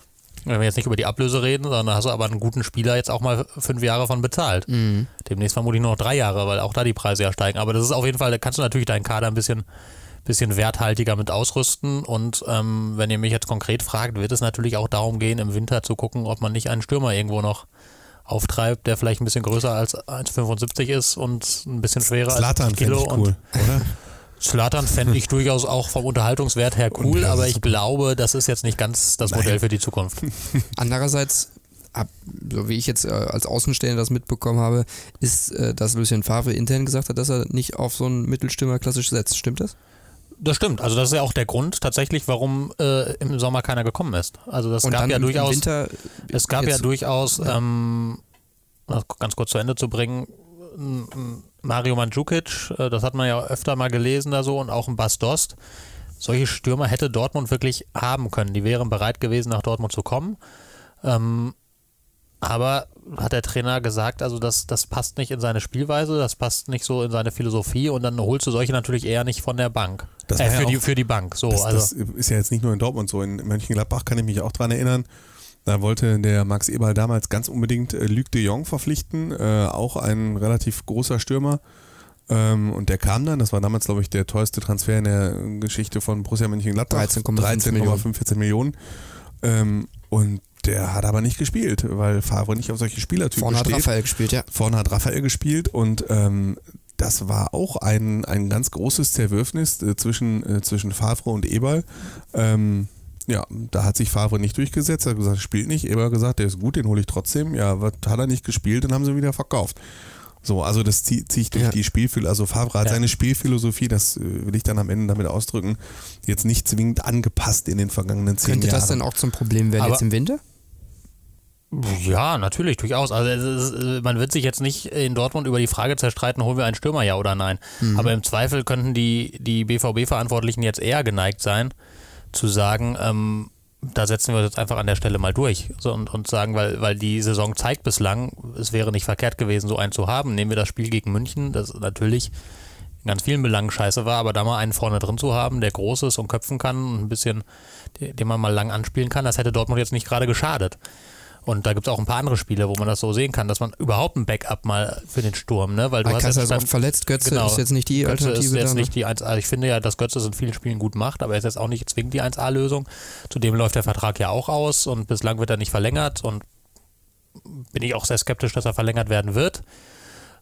wenn wir jetzt nicht über die Ablöse reden, sondern hast du aber einen guten Spieler jetzt auch mal fünf Jahre von bezahlt. Mhm. Demnächst vermutlich nur noch drei Jahre, weil auch da die Preise ja steigen. Aber das ist auf jeden Fall, da kannst du natürlich deinen Kader ein bisschen, bisschen werthaltiger mit ausrüsten. Und ähm, wenn ihr mich jetzt konkret fragt, wird es natürlich auch darum gehen, im Winter zu gucken, ob man nicht einen Stürmer irgendwo noch auftreibt, der vielleicht ein bisschen größer als 1,75 ist und ein bisschen schwerer Zlatan als Kilo. cool, oder? Slatan fände ich durchaus auch vom Unterhaltungswert her cool, aber ich glaube, das ist jetzt nicht ganz das Nein. Modell für die Zukunft. Andererseits, ab, so wie ich jetzt äh, als Außenstehender das mitbekommen habe, ist, äh, dass Lucien Favre intern gesagt hat, dass er nicht auf so einen Mittelstürmer klassisch setzt. Stimmt das? Das stimmt. Also das ist ja auch der Grund tatsächlich, warum äh, im Sommer keiner gekommen ist. Also das Und gab ja durchaus. Winter Es gab ja jetzt- durchaus, ähm, das ganz kurz zu Ende zu bringen, Mario Mandzukic, äh, das hat man ja öfter mal gelesen da so und auch ein Bas Dost. Solche Stürmer hätte Dortmund wirklich haben können. Die wären bereit gewesen, nach Dortmund zu kommen. Ähm, aber hat der Trainer gesagt, also das, das passt nicht in seine Spielweise, das passt nicht so in seine Philosophie und dann holst du solche natürlich eher nicht von der Bank. Das äh, war ja für, die, auch- für die Bank. So, Das, also. das ist ja jetzt nicht nur in Dortmund so. In Mönchengladbach kann ich mich auch dran erinnern. Da wollte der Max Eberl damals ganz unbedingt äh, Luc de Jong verpflichten, äh, auch ein relativ großer Stürmer. Ähm, und der kam dann, das war damals, glaube ich, der teuerste Transfer in der Geschichte von Borussia Mönchengladbach. 13,5 13,45 Millionen. Ähm, und der hat aber nicht gespielt, weil Favre nicht auf solche Spielertypen vorne hat steht. Raphael gespielt, ja. Vorne hat Raphael gespielt und ähm, das war auch ein, ein ganz großes Zerwürfnis äh, zwischen, äh, zwischen Favre und Eberl. Ähm, ja, da hat sich Favre nicht durchgesetzt, er hat gesagt, spielt nicht. Eberl hat gesagt, der ist gut, den hole ich trotzdem. Ja, was hat er nicht gespielt, dann haben sie ihn wieder verkauft. So, also das zieht sich durch Ja. die Spielphilosophie. Also Favre hat Ja. seine Spielphilosophie, das äh, will ich dann am Ende damit ausdrücken, jetzt nicht zwingend angepasst in den vergangenen zehn Könnte Jahren. das denn auch zum Problem werden Aber- jetzt im Winter? Ja, natürlich, durchaus. Also ist, äh, man wird sich jetzt nicht in Dortmund über die Frage zerstreiten, holen wir einen Stürmer, ja oder nein. Aber im Zweifel könnten die, die BVB-Verantwortlichen jetzt eher geneigt sein, zu sagen, ähm, da setzen wir uns jetzt einfach an der Stelle mal durch so, und, und sagen, weil, weil die Saison zeigt bislang, es wäre nicht verkehrt gewesen, so einen zu haben. Nehmen wir das Spiel gegen München, das natürlich in ganz vielen Belangen scheiße war, aber da mal einen vorne drin zu haben, der groß ist und köpfen kann und ein bisschen, den man mal lang anspielen kann, das hätte Dortmund jetzt nicht gerade geschadet. Und da gibt es auch ein paar andere Spiele, wo man das so sehen kann, dass man überhaupt ein Backup mal für den Sturm, ne? Weil du hast jetzt ist oft verletzt, Götze ist jetzt nicht die Götze Alternative ist jetzt da, ne? nicht die 1 also ich finde ja, dass Götze es in vielen Spielen gut macht, aber er ist jetzt auch nicht zwingend die 1A-Lösung. Zudem läuft der Vertrag ja auch aus und bislang wird er nicht verlängert und bin ich auch sehr skeptisch, dass er verlängert werden wird.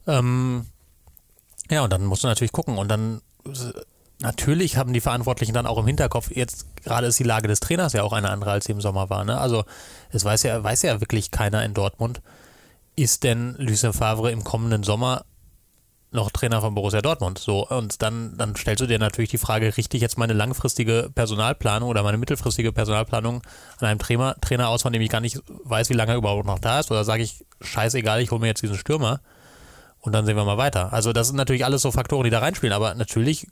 Ähm, ja, und dann musst du natürlich gucken und dann natürlich haben die Verantwortlichen dann auch im Hinterkopf, jetzt gerade ist die Lage des Trainers ja auch eine andere, als sie im Sommer war. Ne? Also es weiß ja, weiß ja wirklich keiner in Dortmund, ist denn Lucien Favre im kommenden Sommer noch Trainer von Borussia Dortmund? So, und dann, dann stellst du dir natürlich die Frage, richte ich jetzt meine langfristige Personalplanung oder meine mittelfristige Personalplanung an einem Trainer, Trainer aus, von dem ich gar nicht weiß, wie lange er überhaupt noch da ist? Oder sage ich, scheißegal, ich hole mir jetzt diesen Stürmer und dann sehen wir mal weiter. Also das sind natürlich alles so Faktoren, die da reinspielen, aber natürlich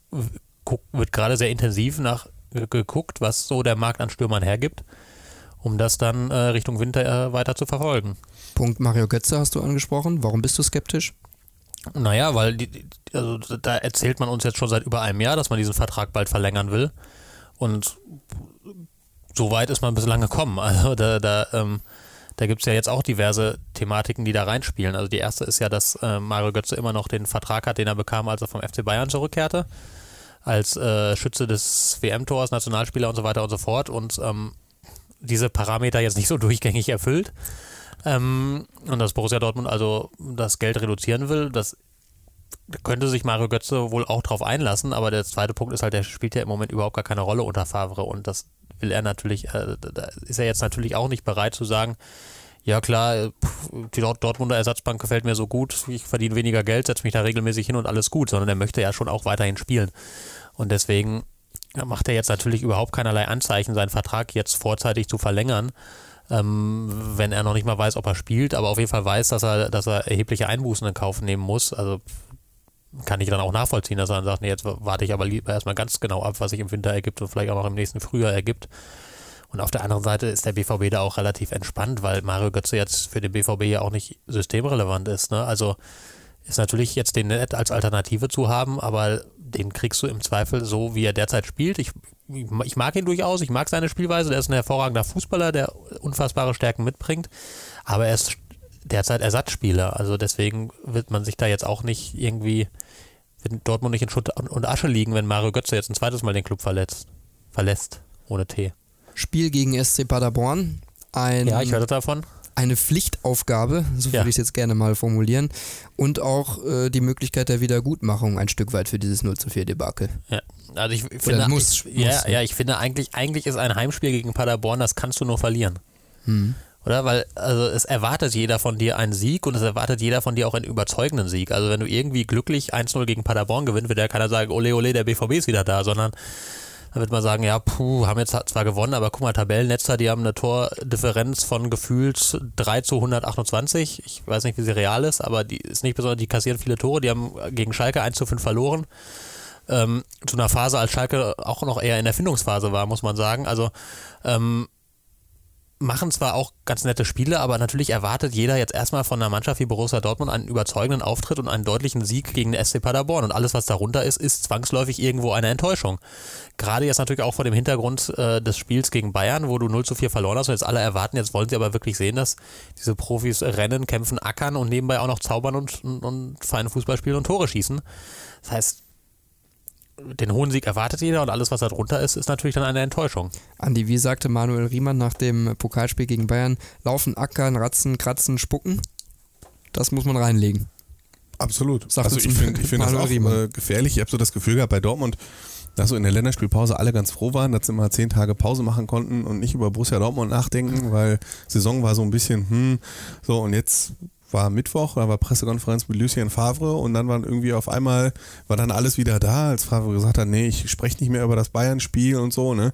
guck, wird gerade sehr intensiv nach geguckt, was so der Markt an Stürmern hergibt, um das dann äh, Richtung Winter äh, weiter zu verfolgen. Punkt Mario Götze hast du angesprochen. Warum bist du skeptisch? Naja, weil die, die- also da erzählt man uns jetzt schon seit über einem Jahr, dass man diesen Vertrag bald verlängern will. Und so weit ist man bislang gekommen. Also da, da, ähm, da gibt es ja jetzt auch diverse Thematiken, die da reinspielen. Also die erste ist ja, dass äh, Mario Götze immer noch den Vertrag hat, den er bekam, als er vom FC Bayern zurückkehrte. Als äh, Schütze des WM-Tors, Nationalspieler und so weiter und so fort. Und ähm, diese Parameter jetzt nicht so durchgängig erfüllt. Ähm, und dass Borussia Dortmund also das Geld reduzieren will, das könnte sich Mario Götze wohl auch drauf einlassen, aber der zweite Punkt ist halt, der spielt ja im Moment überhaupt gar keine Rolle unter Favre und das will er natürlich, äh, da ist er jetzt natürlich auch nicht bereit zu sagen, ja klar, die Dort Dortmunder Ersatzbank gefällt mir so gut, ich verdiene weniger Geld, setze mich da regelmäßig hin und alles gut, sondern er möchte ja schon auch weiterhin spielen. Und deswegen macht er jetzt natürlich überhaupt keinerlei Anzeichen, seinen Vertrag jetzt vorzeitig zu verlängern, ähm, wenn er noch nicht mal weiß, ob er spielt, aber auf jeden Fall weiß, dass er, dass er erhebliche Einbußen in Kauf nehmen muss. Also kann ich dann auch nachvollziehen, dass er dann sagt, nee, jetzt warte ich aber lieber erstmal ganz genau ab, was sich im Winter ergibt und vielleicht auch noch im nächsten Frühjahr ergibt. Und auf der anderen Seite ist der BVB da auch relativ entspannt, weil Mario Götze jetzt für den BVB ja auch nicht systemrelevant ist. Ne? Also ist natürlich jetzt den nett als Alternative zu haben, aber den kriegst du im Zweifel so, wie er derzeit spielt. Ich, ich mag ihn durchaus, ich mag seine Spielweise, der ist ein hervorragender Fußballer, der unfassbare Stärken mitbringt, aber er ist derzeit Ersatzspieler. Also deswegen wird man sich da jetzt auch nicht irgendwie, wird Dortmund nicht in Schutt und Asche liegen, wenn Mario Götze jetzt ein zweites Mal den Club verletzt, verlässt, ohne T. Spiel gegen SC Paderborn. Ein, Ja, ich hörte davon. eine Pflichtaufgabe, so Ja. würde ich es jetzt gerne mal formulieren. Und auch äh, die Möglichkeit der Wiedergutmachung ein Stück weit für dieses 0 zu 4 Debakel. Ja, also ich finde, muss- ich, ja, muss, ne? ja, ich finde eigentlich, eigentlich ist ein Heimspiel gegen Paderborn, das kannst du nur verlieren. Oder? Weil, also es erwartet jeder von dir einen Sieg und es erwartet jeder von dir auch einen überzeugenden Sieg. Also wenn du irgendwie glücklich 1-0 gegen Paderborn gewinnst, wird ja keiner sagen, ole ole, der BVB ist wieder da, sondern dann wird man sagen, ja, puh, haben jetzt zwar gewonnen, aber guck mal, Tabellenletzter, die haben eine Tordifferenz von gefühlt 3 zu 128. Ich weiß nicht, wie sie real ist, aber die ist nicht besonders, die kassieren viele Tore, die haben gegen Schalke 1 zu 5 verloren ähm, zu einer Phase, als Schalke auch noch eher in der Findungsphase war, muss man sagen. Also ähm, machen zwar auch ganz nette Spiele, aber natürlich erwartet jeder jetzt erstmal von einer Mannschaft wie Borussia Dortmund einen überzeugenden Auftritt und einen deutlichen Sieg gegen den SC Paderborn. Und alles, was darunter ist, ist zwangsläufig irgendwo eine Enttäuschung. Gerade jetzt natürlich auch vor dem Hintergrund äh, des Spiels gegen Bayern, wo du 0 zu 4 verloren hast und jetzt alle erwarten, jetzt wollen sie aber wirklich sehen, dass diese Profis rennen, kämpfen, ackern und nebenbei auch noch zaubern und, und, und feinen Fußball spielen und Tore schießen. Das heißt, den hohen Sieg erwartet jeder und alles, was da drunter ist, ist natürlich dann eine Enttäuschung. Andi, wie sagte Manuel Riemann nach dem Pokalspiel gegen Bayern, laufen, ackern, ratzen, kratzen, spucken. Das muss man reinlegen. Absolut. Sagt also ich finde find das auch Riemann. äh, gefährlich. Ich habe so das Gefühl gehabt bei Dortmund, dass so in der Länderspielpause alle ganz froh waren, dass sie mal zehn Tage Pause machen konnten und nicht über Borussia Dortmund nachdenken, weil Saison war so ein bisschen, hm, so und jetzt war Mittwoch, da war Pressekonferenz mit Lucien Favre und dann waren irgendwie auf einmal, war dann alles wieder da, als Favre gesagt hat, nee, ich spreche nicht mehr über das Bayern-Spiel und so, ne.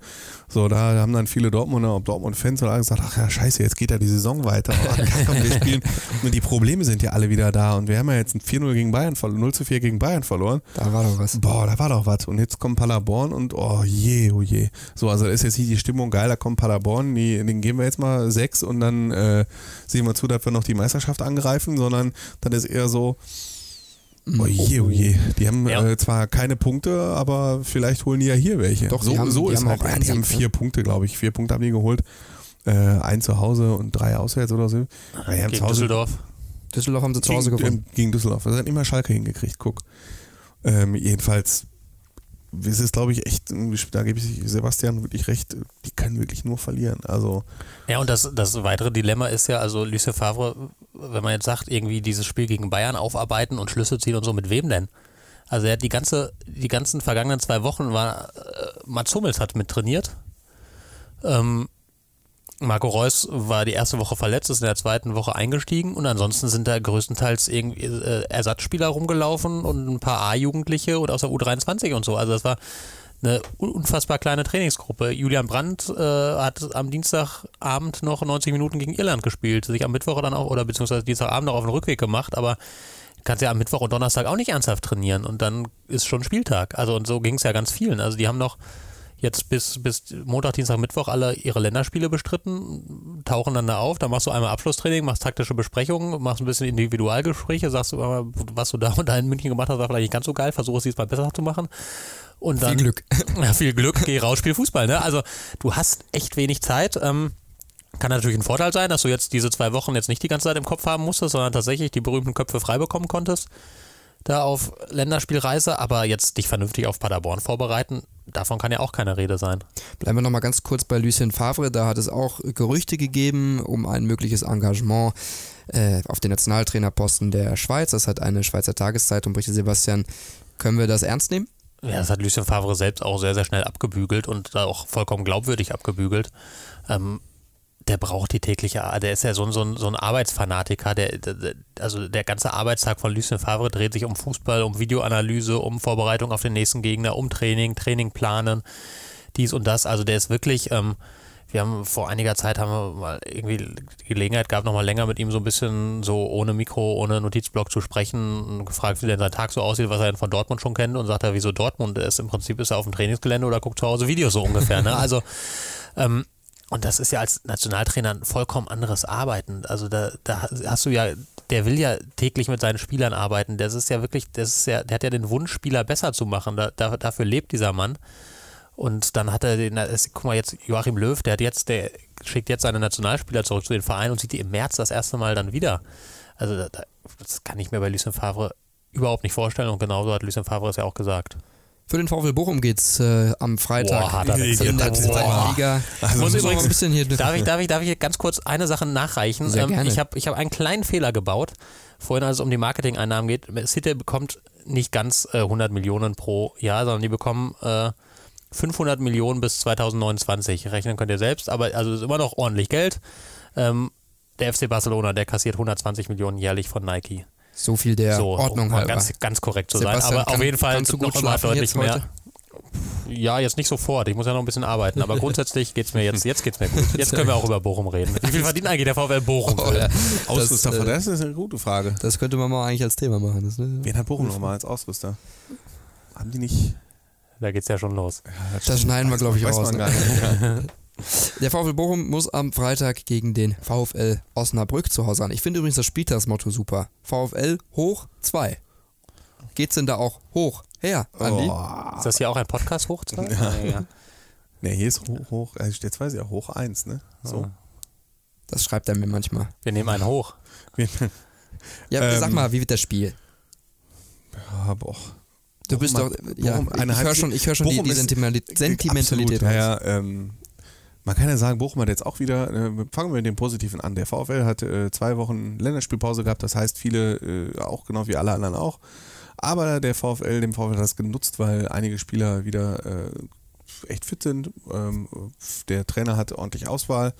So, da haben dann viele Dortmunder, ob Dortmund-Fans oder alle gesagt, ach ja, scheiße, jetzt geht ja die Saison weiter. Ach, komm, wir spielen. Und die Probleme sind ja alle wieder da und wir haben ja jetzt ein 4-0 gegen Bayern verloren, 0 zu 4 gegen Bayern verloren. Da war doch was. Boah, da war doch was. Und jetzt kommt Paderborn und oh je, oh je. So, also da ist jetzt nicht die Stimmung geil, da kommt Paderborn, die, den geben wir jetzt mal sechs und dann äh, sehen wir zu, dass wir noch die Meisterschaft angreifen, sondern das ist eher so, oh je, oh je. Die haben Ja. äh, zwar keine Punkte, aber vielleicht holen die ja hier welche. Doch, so, haben- so ist halt, auch die haben vier Punkte, glaube ich. Vier Punkte haben die geholt. Äh, ein zu Hause und drei auswärts oder so. Ja, die haben Gegen zu Hause- Düsseldorf. Düsseldorf haben sie zu Hause gegen, gewonnen. Gegen Düsseldorf. Das hat immer Schalke hingekriegt, guck. Ähm, jedenfalls es ist, glaube ich, echt, da gebe ich Sebastian wirklich recht, die können wirklich nur verlieren. Also, Ja, und das, das weitere Dilemma ist ja, also Lucien Favre, wenn man jetzt sagt, irgendwie dieses Spiel gegen Bayern aufarbeiten und Schlüsse ziehen und so, mit wem denn? Also er hat die ganze, die ganzen vergangenen zwei Wochen war, äh, Mats Hummels hat mit trainiert. Ähm, Marco Reus war die erste Woche verletzt, ist in der zweiten Woche eingestiegen und ansonsten sind da größtenteils irgendwie äh, Ersatzspieler rumgelaufen und ein paar A-Jugendliche und aus der U23 und so. Also das war eine unfassbar kleine Trainingsgruppe. Julian Brandt äh, hat am Dienstagabend noch 90 Minuten gegen Irland gespielt, sich am Mittwoch dann auch, oder beziehungsweise Dienstagabend noch auf den Rückweg gemacht, aber kannst ja am Mittwoch und Donnerstag auch nicht ernsthaft trainieren und dann ist schon Spieltag. Also und so ging es ja ganz vielen. Also die haben noch jetzt bis, bis Montag, Dienstag, Mittwoch alle ihre Länderspiele bestritten, tauchen dann da auf, dann machst du einmal Abschlusstraining, machst taktische Besprechungen, machst ein bisschen Individualgespräche, sagst du, aber, was du da und da in München gemacht hast, war vielleicht nicht ganz so geil, versuch es diesmal besser zu machen. Und dann, Viel Glück. Ja, viel Glück, geh raus, spiel Fußball. Ne? Also du hast echt wenig Zeit. Ähm, kann natürlich ein Vorteil sein, dass du jetzt diese zwei Wochen jetzt nicht die ganze Zeit im Kopf haben musstest, sondern tatsächlich die berühmten Köpfe frei bekommen konntest da auf Länderspielreise, aber jetzt dich vernünftig auf Paderborn vorbereiten, davon kann ja auch keine Rede sein. Bleiben wir nochmal ganz kurz bei Lucien Favre. Da hat es auch Gerüchte gegeben um ein mögliches Engagement äh, auf den Nationaltrainerposten der Schweiz. Das hat eine Schweizer Tageszeitung berichtet. Sebastian, können wir das ernst nehmen? Ja, das hat Lucien Favre selbst auch sehr, sehr schnell abgebügelt und auch vollkommen glaubwürdig abgebügelt. Ähm, der braucht die tägliche, der ist ja so ein, so so ein Arbeitsfanatiker, der, der, also der ganze Arbeitstag von Lucien Favre dreht sich um Fußball, um Videoanalyse, um Vorbereitung auf den nächsten Gegner, um Training, Training planen, dies und das. Also der ist wirklich, ähm, wir haben vor einiger Zeit haben wir mal irgendwie die Gelegenheit gehabt, nochmal länger mit ihm so ein bisschen so ohne Mikro, ohne Notizblock zu sprechen und gefragt, wie denn sein Tag so aussieht, was er denn von Dortmund schon kennt und sagt er, wieso Dortmund ist. Im Prinzip ist er auf dem Trainingsgelände oder guckt zu Hause Videos so ungefähr. Ne? Also ähm, und das ist ja als Nationaltrainer ein vollkommen anderes Arbeiten. Also da, da hast du ja, der will ja täglich mit seinen Spielern arbeiten. Das ist ja wirklich, das ist ja, der hat ja den Wunsch, Spieler besser zu machen. Da, da, dafür lebt dieser Mann. Und dann hat er den, das, guck mal jetzt, Joachim Löw, der hat jetzt, der schickt jetzt seine Nationalspieler zurück zu den Vereinen und sieht die im März das erste Mal dann wieder. Also da, das kann ich mir bei Lucien Favre überhaupt nicht vorstellen und genauso hat Lucien Favre es ja auch gesagt. Für den VfL Bochum geht's äh, am Freitag Boah, in der zweiten Liga. Also muss muss übrigens ein bisschen hier Darf ich, darf, ich, darf ich ganz kurz eine Sache nachreichen? Sehr Ähm, gerne. ich habe ich hab einen kleinen Fehler gebaut, vorhin als es um die Marketing-Einnahmen geht. City bekommt nicht ganz äh, 100 Millionen pro Jahr, sondern die bekommen äh, 500 Millionen bis 2029. Rechnen könnt ihr selbst, aber also ist immer noch ordentlich Geld. Ähm, der FC Barcelona, der kassiert 120 Millionen jährlich von Nike. So viel der so, Ordnung um halber. ganz, ganz korrekt zu Sebastian, sein. Aber auf kann- jeden Fall noch mal deutlich jetzt mehr. heute? Ja, jetzt nicht sofort. Ich muss ja noch ein bisschen arbeiten. Aber grundsätzlich geht's mir jetzt, jetzt geht's mir gut. Jetzt können wir auch über Bochum reden. Wie viel verdient eigentlich der VfL Bochum? Oh, ja. Ausrüster das, von äh, das ist eine gute Frage. das könnte man mal eigentlich als Thema machen. Das, ne? Wen hat Bochum nochmal als Ausrüster? Haben die nicht. Da geht's ja schon los. Das schneiden wir, glaube ich, weiß raus. Man Ne? gar nicht. Der VfL Bochum muss am Freitag gegen den VfL Osnabrück zu Hause an. Ich finde übrigens das Spieltagsmotto super. VfL hoch 2. Geht's denn da auch hoch her, Andi? Oh. Ist das hier auch ein Podcast hoch? zwei? Ja. ja. Ne, hier ist hoch, hoch, also jetzt weiß ich ja, hoch 1, ne? So. Das schreibt er mir manchmal. Wir nehmen einen hoch. Ja, Ähm, sag mal, wie wird das Spiel? Ja, boah. Du bist doch, Bochum- ja, Bochum, eine ich höre schon, ich hör schon die, Bochum die Sentimentalität, Absolut, ja, ähm, man kann ja sagen, Bochum hat jetzt auch wieder, äh, fangen wir mit dem Positiven an. Der VfL hat äh, zwei Wochen Länderspielpause gehabt, das heißt viele, äh, auch genau wie alle anderen auch. Aber der VfL, dem VfL hat das genutzt, weil einige Spieler wieder äh, echt fit sind. Ähm, der Trainer hat ordentlich Auswahl.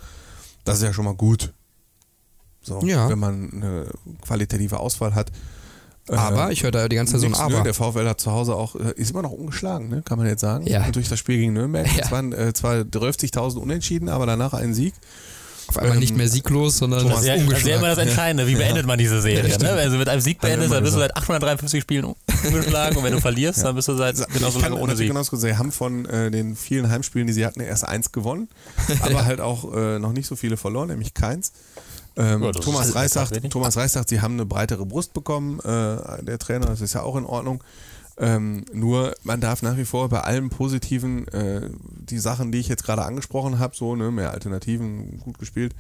Das ist ja schon mal gut. So, Ja. wenn man eine qualitative Auswahl hat. Aber Äh, ich höre da die ganze Zeit so ein Nix, Aber. Ne? Der VfL hat zu Hause auch, äh, ist immer noch ungeschlagen, ne? kann man jetzt sagen. Ja. Durch das Spiel gegen Nürnberg. Ja. Es waren äh, zwar 30.000 Unentschieden, aber danach ein Sieg. Auf einmal ähm, nicht mehr sieglos, sondern Das ist, ja, das ist ja immer das Entscheidende. Wie beendet man diese Serie? ne? Wenn du mit einem Sieg beendest, dann bist du seit 853 Spielen ungeschlagen. Und wenn du verlierst, dann bist du seit genauso ich kann lange ohne Sieg. Genau gesagt, sie haben von äh, den vielen Heimspielen, die sie hatten, erst eins gewonnen, aber halt auch äh, noch nicht so viele verloren, nämlich keins. Ähm, Ja, Thomas, ist- Reis sagt. Thomas Reis sagt, sie haben eine breitere Brust bekommen, äh, der Trainer, das ist ja auch in Ordnung. Ähm, nur man darf nach wie vor bei allem Positiven äh, die Sachen, die ich jetzt gerade angesprochen habe, so ne, mehr Alternativen, gut gespielt,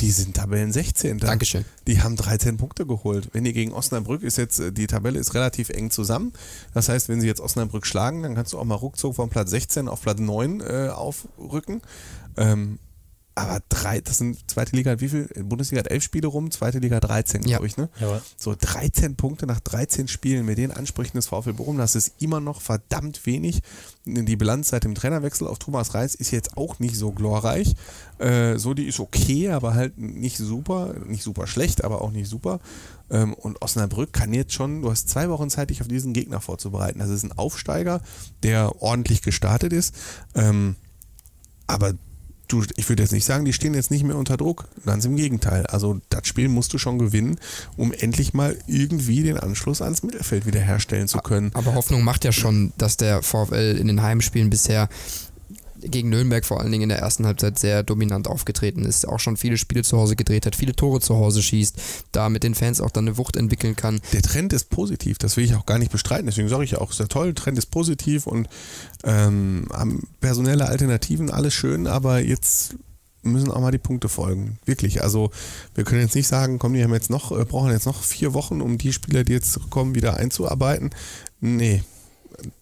die sind Tabellen 16. Dankeschön. Die haben 13 Punkte geholt. Wenn ihr gegen Osnabrück ist jetzt, äh, die Tabelle ist relativ eng zusammen. Das heißt, wenn sie jetzt Osnabrück schlagen, dann kannst du auch mal ruckzuck von Platz 16 auf Platz 9 äh, aufrücken. Ähm, aber drei, das sind zweite Liga, hat wie viel? Bundesliga hat elf Spiele rum, zweite Liga 13, Ja. glaube ich, ne? Jawohl. So 13 Punkte nach 13 Spielen mit den Ansprüchen des VfL Bochum, das ist immer noch verdammt wenig. Die Bilanz seit dem Trainerwechsel auf Thomas Reis ist jetzt auch nicht so glorreich. Äh, so, die ist okay, aber halt nicht super, nicht super schlecht, aber auch nicht super. Ähm, und Osnabrück kann jetzt schon, du hast zwei Wochen Zeit, dich auf diesen Gegner vorzubereiten. Das ist ein Aufsteiger, der ordentlich gestartet ist. Ähm, aber du, ich würde jetzt nicht sagen, die stehen jetzt nicht mehr unter Druck. Ganz im Gegenteil. Also das Spiel musst du schon gewinnen, um endlich mal irgendwie den Anschluss ans Mittelfeld wiederherstellen zu können. Aber Hoffnung macht ja schon, dass der VfL in den Heimspielen bisher gegen Nürnberg vor allen Dingen in der ersten Halbzeit sehr dominant aufgetreten ist, auch schon viele Spiele zu Hause gedreht hat, viele Tore zu Hause schießt, da mit den Fans auch dann eine Wucht entwickeln kann. Der Trend ist positiv, das will ich auch gar nicht bestreiten. Deswegen sage ich ja auch, ist ja toll, Trend ist positiv und ähm, haben personelle Alternativen, alles schön, aber jetzt müssen auch mal die Punkte folgen. Wirklich. Also wir können jetzt nicht sagen, komm, die haben jetzt noch, äh, brauchen jetzt noch vier Wochen, um die Spieler, die jetzt kommen, wieder einzuarbeiten. Nee,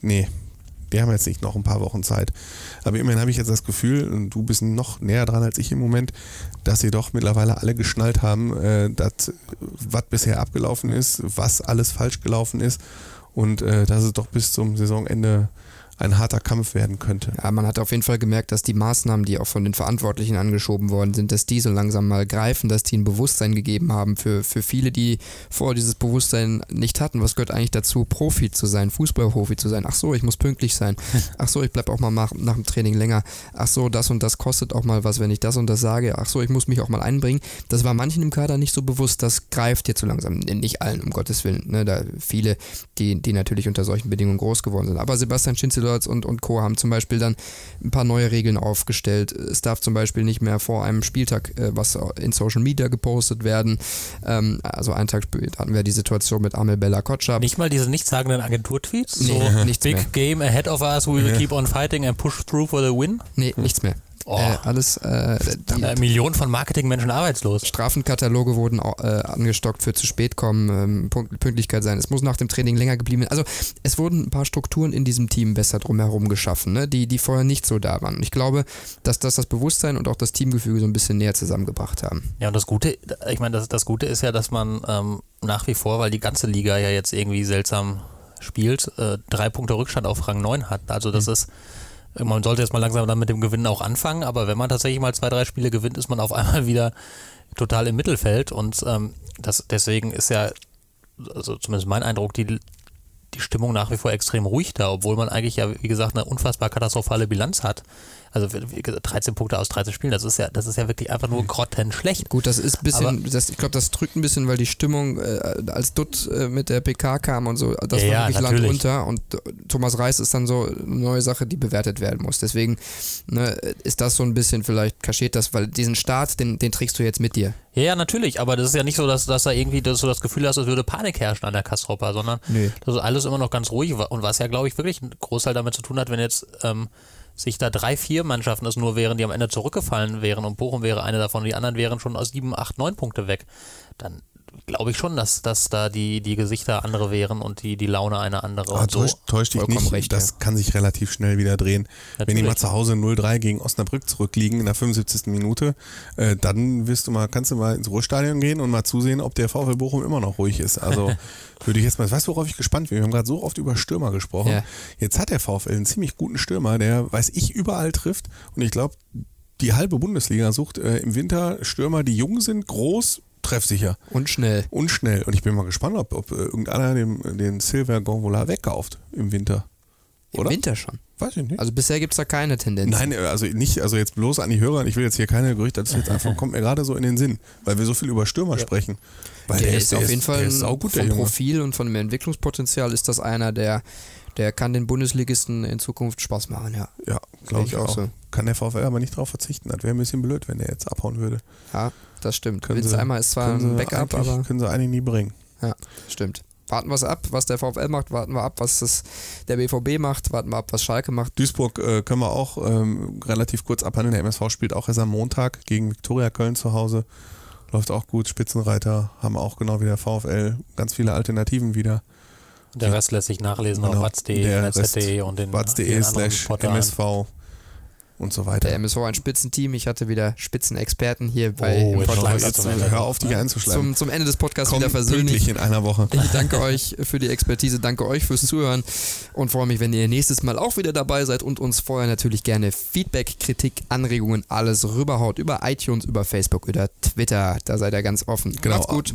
nee. Wir haben jetzt nicht noch ein paar Wochen Zeit. Aber immerhin habe ich jetzt das Gefühl, und du bist noch näher dran als ich im Moment, dass sie doch mittlerweile alle geschnallt haben, äh, dass was bisher abgelaufen ist, was alles falsch gelaufen ist und äh, dass es doch bis zum Saisonende ein harter Kampf werden könnte. Ja, man hat auf jeden Fall gemerkt, dass die Maßnahmen, die auch von den Verantwortlichen angeschoben worden sind, dass die so langsam mal greifen, dass die ein Bewusstsein gegeben haben für, für viele, die vorher dieses Bewusstsein nicht hatten. Was gehört eigentlich dazu, Profi zu sein, Fußballprofi zu sein? Ach so, ich muss pünktlich sein. Ach so, ich bleibe auch mal nach, nach dem Training länger. Ach so, das und das kostet auch mal was, wenn ich das und das sage. Ach so, ich muss mich auch mal einbringen. Das war manchen im Kader nicht so bewusst. Das greift jetzt so langsam. Nicht allen, um Gottes Willen. Ne? Da viele, die, die natürlich unter solchen Bedingungen groß geworden sind. Aber Sebastian Schinzelotz und, und Co. haben zum Beispiel dann ein paar neue Regeln aufgestellt. Es darf zum Beispiel nicht mehr vor einem Spieltag äh, was in Social Media gepostet werden. Ähm, also einen Tag später hatten wir die Situation mit Amel Bella Kotschap. Nicht mal diese nichtssagenden Agenturtweets? Nee, so, nichts Big mehr. game ahead of us, we will keep on fighting and push through for the win? Nee, nichts mehr. Oh. Äh, alles, äh, die Äh, Millionen von Marketingmenschen arbeitslos. Strafenkataloge wurden äh, angestockt für zu spät kommen, ähm, Pünktlichkeit sein. Es muss nach dem Training länger geblieben werden. Also es wurden ein paar Strukturen in diesem Team besser drumherum geschaffen, ne? die, die vorher nicht so da waren. Und ich glaube, dass das das Bewusstsein und auch das Teamgefüge so ein bisschen näher zusammengebracht haben. Ja, und das Gute, ich meine, das, das Gute ist ja, dass man ähm, nach wie vor, weil die ganze Liga ja jetzt irgendwie seltsam spielt, äh, drei Punkte Rückstand auf Rang 9 hat. Also das ist, man sollte jetzt mal langsam dann mit dem Gewinnen auch anfangen, aber wenn man tatsächlich mal zwei, drei Spiele gewinnt, ist man auf einmal wieder total im Mittelfeld und ähm, das, deswegen ist ja, also zumindest mein Eindruck, die, die Stimmung nach wie vor extrem ruhig da, obwohl man eigentlich ja, wie gesagt, eine unfassbar katastrophale Bilanz hat. Also wie gesagt, 13 Punkte aus 13 Spielen, das ist ja, das ist ja wirklich einfach nur grottenschlecht. Gut, das ist ein bisschen, das, ich glaube, das drückt ein bisschen, weil die Stimmung, äh, als Dutt äh, mit der PK kam und so, das Ja, war wirklich Land natürlich. unter und Thomas Reis ist dann so eine neue Sache, die bewertet werden muss. Deswegen ne, ist das so ein bisschen vielleicht kaschiert das, weil diesen Start, den, den trägst du jetzt mit dir. Ja, ja, natürlich, aber das ist ja nicht so, dass, dass da irgendwie dass du das Gefühl hast, es würde Panik herrschen an der Kastropper, sondern Nee. das ist alles immer noch ganz ruhig und was ja, glaube ich, wirklich ein Großteil damit zu tun hat, wenn jetzt ähm, sich da drei, vier Mannschaften es nur wären, die am Ende zurückgefallen wären und Bochum wäre eine davon die anderen wären schon aus sieben, acht, neun Punkte weg, dann glaube ich schon, dass, dass da die, die Gesichter andere wären und die, die Laune eine andere Aber und so. täuscht, täuscht dich nicht, recht, das ja. kann sich relativ schnell wieder drehen. Wenn die Natürlich. mal zu Hause 0-3 gegen Osnabrück zurückliegen in der 75. Minute, äh, dann wirst du mal, kannst du mal ins Ruhestadion gehen und mal zusehen, ob der VfL Bochum immer noch ruhig ist. Also würde ich jetzt mal, weißt du, worauf ich gespannt bin? Wir haben gerade so oft über Stürmer gesprochen. Ja. Jetzt hat der VfL einen ziemlich guten Stürmer, der, weiß ich, überall trifft und ich glaube, die halbe Bundesliga sucht äh, im Winter Stürmer, die jung sind, groß, treffsicher Und schnell. und schnell. Und ich bin mal gespannt, ob, ob äh, irgendeiner den, den Silver Gonvola wegkauft im Winter. Oder? Im Winter schon. Weiß ich nicht. Also bisher gibt es da keine Tendenz. Nein, äh, also nicht, also jetzt bloß an die Hörer, ich will jetzt hier keine Gerüchte, das ist jetzt einfach, kommt mir gerade so in den Sinn, weil wir so viel über Stürmer sprechen. Weil der, ist auf jeden Fall der ist der vom. Profil und von dem Entwicklungspotenzial ist das einer, der, der kann den Bundesligisten in Zukunft Spaß machen, ja. Ja, glaube ich auch. so. Kann der VfL aber nicht drauf verzichten. Das wäre ein bisschen blöd, wenn der jetzt abhauen würde. Ja, das stimmt. Können Vince sie- Einmal ist zwar ein Backup, aber Können sie eigentlich nie bringen. ja, stimmt. warten wir es ab, was der VfL macht, warten wir ab, was das der BVB macht, warten wir ab, was Schalke macht. Duisburg äh, können wir auch ähm, relativ kurz abhandeln. Der MSV spielt auch erst am Montag gegen Viktoria Köln zu Hause. Läuft auch gut. Spitzenreiter haben auch genau wie der VfL ganz viele Alternativen wieder. Der Rest lässt sich nachlesen Genau. auf watz.de, netz.de und den watz.de slash Portalen. MSV und so weiter. Der MSV ein Spitzenteam. Ich hatte wieder Spitzenexperten hier bei Oh, im Podcast. Hör auf, dich einzuschlagen. Zum, zum Ende des Podcasts Komm wieder versöhnlich. in einer Woche. Ich danke euch für die Expertise, danke euch fürs Zuhören und freue mich, wenn ihr nächstes Mal auch wieder dabei seid und uns vorher natürlich gerne Feedback, Kritik, Anregungen, alles rüberhaut über iTunes, über Facebook, über Twitter. Da seid ihr ganz offen. Genau. Macht's gut.